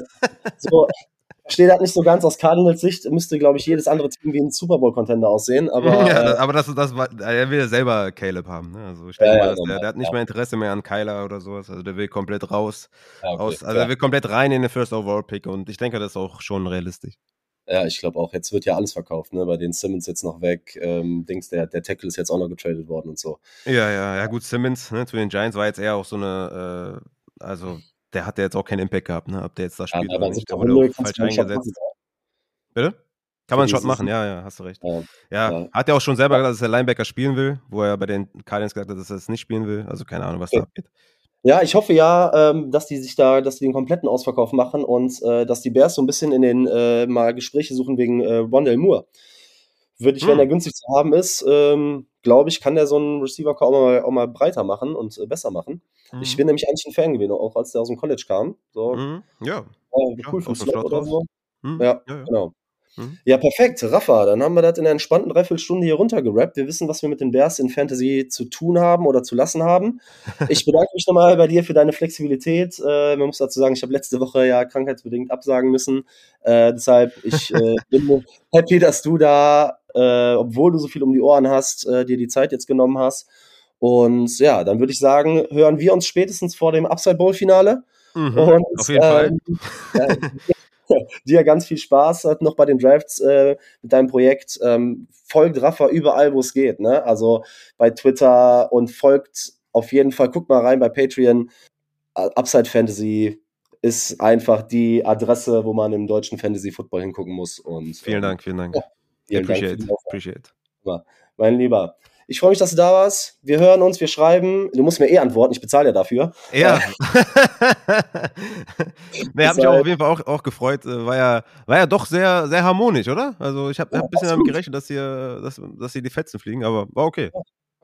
so, verstehe das nicht so ganz aus Cardinals Sicht, müsste, glaube ich, jedes andere Team wie ein Super Bowl-Contender aussehen. Aber, ja, äh, aber das, das, er will ja selber Caleb haben. Ne? Also ich denke ja, mal, ja, der, der, hat nicht mehr Interesse mehr an Kyler oder sowas. Also der will komplett raus. Okay, aus, also er will komplett rein in den First Overall Pick und ich denke, das ist auch schon realistisch. Ja, ich glaube auch, jetzt wird ja alles verkauft, ne? Bei den Simmons jetzt noch weg. Ähm, Dings, der, der Tackle ist jetzt auch noch getradet worden und so. Ja, ja, ja, gut, Simmons, ne, zu den Giants war jetzt eher auch so eine, äh, also der hat ja jetzt auch keinen Impact gehabt, ne? Ob der jetzt da spielt ja, oder nicht. Der wurde falsch eingesetzt. Bitte? Kann man einen Shot machen, ja, ja, hast du recht. Ja, ja, hat ja auch schon selber gesagt, dass er Linebacker spielen will, wo er bei den Cardinals gesagt hat, dass er es nicht spielen will. Also keine Ahnung, was okay. da abgeht. Ja, ich hoffe ja, ähm, dass die sich da, dass die den kompletten Ausverkauf machen und äh, dass die Bears so ein bisschen in den äh, mal Gespräche suchen wegen äh, Rondell Moore. Würde ich, hm. wenn er günstig zu haben ist, ähm, glaube ich, kann der so einen Receiver auch mal, auch mal breiter machen und äh, besser machen. Hm. Ich bin nämlich eigentlich ein Fan gewesen, auch als der aus dem College kam. So, hm. Ja. cool ja, vom Slot oder so. Hm. Ja, ja, genau. Mhm. Ja, perfekt. Rafa, dann haben wir das in einer entspannten Dreiviertelstunde hier runtergerappt. Wir wissen, was wir mit den Bears in Fantasy zu tun haben oder zu lassen haben. Ich bedanke mich nochmal bei dir für deine Flexibilität. Äh, man muss dazu sagen, ich habe letzte Woche ja krankheitsbedingt absagen müssen. Äh, deshalb, ich äh, bin happy, dass du da, äh, obwohl du so viel um die Ohren hast, äh, dir die Zeit jetzt genommen hast. Und ja, dann würde ich sagen, hören wir uns spätestens vor dem Upside Bowl Finale. Mhm, und, auf jeden Fall. Ähm, dir ganz viel Spaß hat noch bei den Drafts äh, mit deinem Projekt. Ähm, folgt Rafa überall, wo es geht. Ne? Also bei Twitter und folgt auf jeden Fall, guckt mal rein bei Patreon. Upside Fantasy ist einfach die Adresse, wo man im deutschen Fantasy Football hingucken muss. Und, vielen ähm, Dank, vielen Dank. Ja, vielen appreciate, Dank appreciate. Mein Lieber. Ich freue mich, dass du da warst. Wir hören uns, wir schreiben. Du musst mir eh antworten, ich bezahle ja dafür. Ja. ne, hat mich auch auf jeden Fall auch, auch gefreut. Äh, war ja, war ja doch sehr, sehr harmonisch, oder? Also ich habe ja, hab ein bisschen damit gerechnet, dass hier, dass, dass hier die Fetzen fliegen, aber war okay.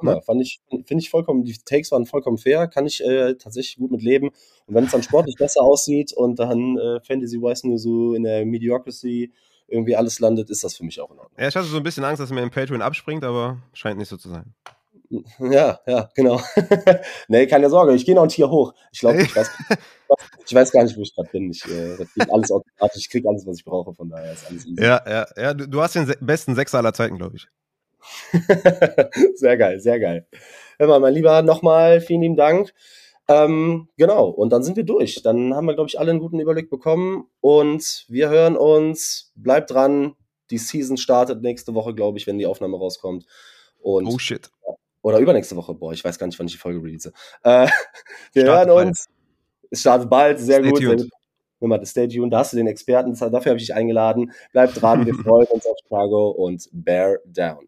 Ja, fand ich, finde ich vollkommen, die Takes waren vollkommen fair, kann ich äh, tatsächlich gut mit leben. Und wenn es dann sportlich besser aussieht und dann äh, Fantasy-wise nur so in der Mediocrity irgendwie alles landet, ist das für mich auch in Ordnung. Ja, ich hatte so ein bisschen Angst, dass mir im Patreon abspringt, aber scheint nicht so zu sein. Ja, ja, genau. nee, keine Sorge, ich gehe noch ein Tier hoch. Ich glaube, ich weiß, ich weiß gar nicht, wo ich gerade bin. Ich äh, alles automatisch, ich kriege alles, was ich brauche, von daher ist alles easy. Ja, ja, ja, du, du hast den besten Sechser aller Zeiten, glaube ich. sehr geil, sehr geil. Hör mal, mein Lieber, nochmal vielen lieben Dank. Ähm, genau, und dann sind wir durch. Dann haben wir, glaube ich, alle einen guten Überblick bekommen und wir hören uns. Bleibt dran. Die Season startet nächste Woche, glaube ich, wenn die Aufnahme rauskommt. Und, oh shit. Oder übernächste Woche. Boah, ich weiß gar nicht, wann ich die Folge release. Äh, wir startet hören uns. Bald. Es startet bald. Sehr Stay gut. Tuned. Sehr gut. Mal, stay tuned. Da hast du den Experten. Dafür habe ich dich eingeladen. Bleibt dran. Wir freuen uns auf Chicago und bear down.